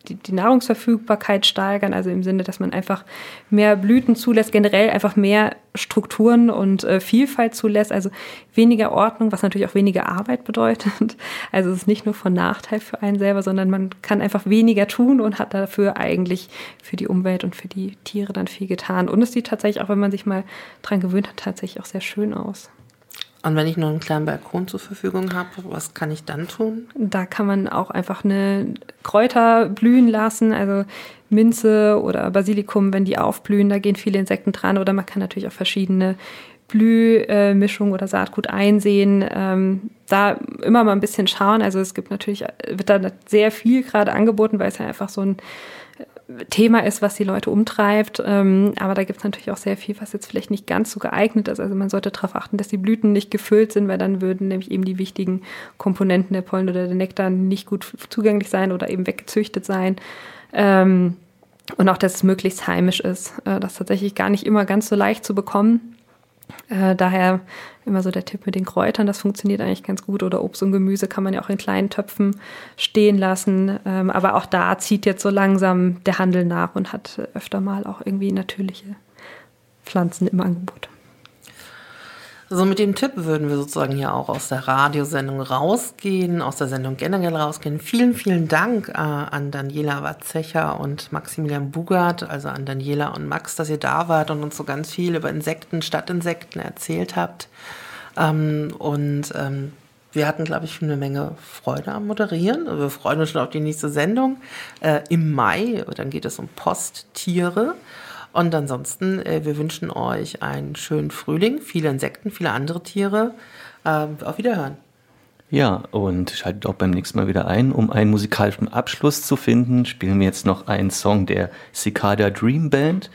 Speaker 5: die, die Nahrungsverfügbarkeit steigern, also im Sinne, dass man einfach mehr Blüten zulässt, generell einfach mehr Strukturen und äh, Vielfalt zulässt, also weniger Ordnung, was natürlich auch weniger Arbeit bedeutet. Also es ist nicht nur von Nachteil für einen selber, sondern man kann einfach weniger tun und hat dafür eigentlich für die Umwelt und für die Tiere dann viel getan. Und es sieht tatsächlich auch, wenn man sich mal dran gewöhnt hat, tatsächlich auch sehr schön aus.
Speaker 1: Und wenn ich nur einen kleinen Balkon zur Verfügung habe, was kann ich dann tun?
Speaker 5: Da kann man auch einfach eine Kräuter blühen lassen, also Minze oder Basilikum, wenn die aufblühen, da gehen viele Insekten dran. Oder man kann natürlich auch verschiedene Blühmischungen oder Saatgut einsehen. Ähm, da immer mal ein bisschen schauen. Also es gibt natürlich, wird da sehr viel gerade angeboten, weil es ja einfach so ein Thema ist, was die Leute umtreibt. Ähm, aber da gibt es natürlich auch sehr viel, was jetzt vielleicht nicht ganz so geeignet ist. Also man sollte darauf achten, dass die Blüten nicht gefüllt sind, weil dann würden nämlich eben die wichtigen Komponenten der Pollen oder der Nektar nicht gut zugänglich sein oder eben weggezüchtet sein. Ähm, und auch, dass es möglichst heimisch ist. Äh, das ist tatsächlich gar nicht immer ganz so leicht zu bekommen. Äh, daher immer so der Tipp mit den Kräutern, das funktioniert eigentlich ganz gut. Oder Obst und Gemüse kann man ja auch in kleinen Töpfen stehen lassen. Ähm, aber auch da zieht jetzt so langsam der Handel nach und hat öfter mal auch irgendwie natürliche Pflanzen im Angebot.
Speaker 1: So mit dem Tipp würden wir sozusagen hier auch aus der Radiosendung rausgehen, aus der Sendung generell rausgehen. Vielen, vielen Dank äh, an Daniela Watzecher und Maximilian Bugart, also an Daniela und Max, dass ihr da wart und uns so ganz viel über Insekten, Stadtinsekten erzählt habt. Ähm, und ähm, wir hatten, glaube ich, eine Menge Freude am Moderieren. Wir freuen uns schon auf die nächste Sendung äh, im Mai. Dann geht es um Posttiere. Und ansonsten, äh, wir wünschen euch einen schönen Frühling, viele Insekten, viele andere Tiere. Äh, auf Wiederhören.
Speaker 2: Ja, und schaltet auch beim nächsten Mal wieder ein. Um einen musikalischen Abschluss zu finden, spielen wir jetzt noch einen Song der Cicada Dream Band.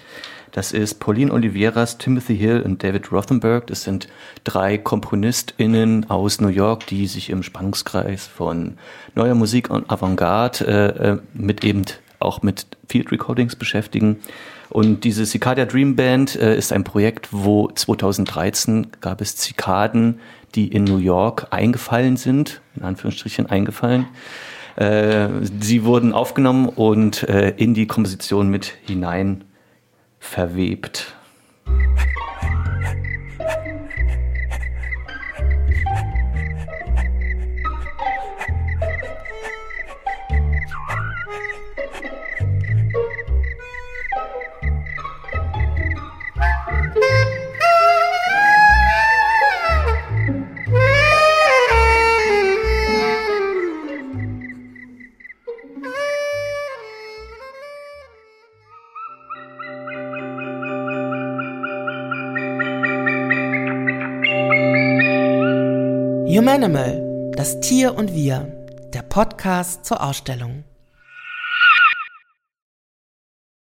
Speaker 2: Das ist Pauline Oliveras, Timothy Hill und David Rothenberg. Das sind drei KomponistInnen aus New York, die sich im Spannungskreis von neuer Musik und Avantgarde äh, äh mit eben auch mit Field Recordings beschäftigen. Und diese Cicada Dream Band äh, ist ein Projekt, wo 2013 gab es Zikaden, die in New York eingefallen sind, in Anführungsstrichen eingefallen. Äh, sie wurden aufgenommen und äh, in die Komposition mit hinein verwebt.
Speaker 1: Humanimal, das Tier und wir, der Podcast zur Ausstellung.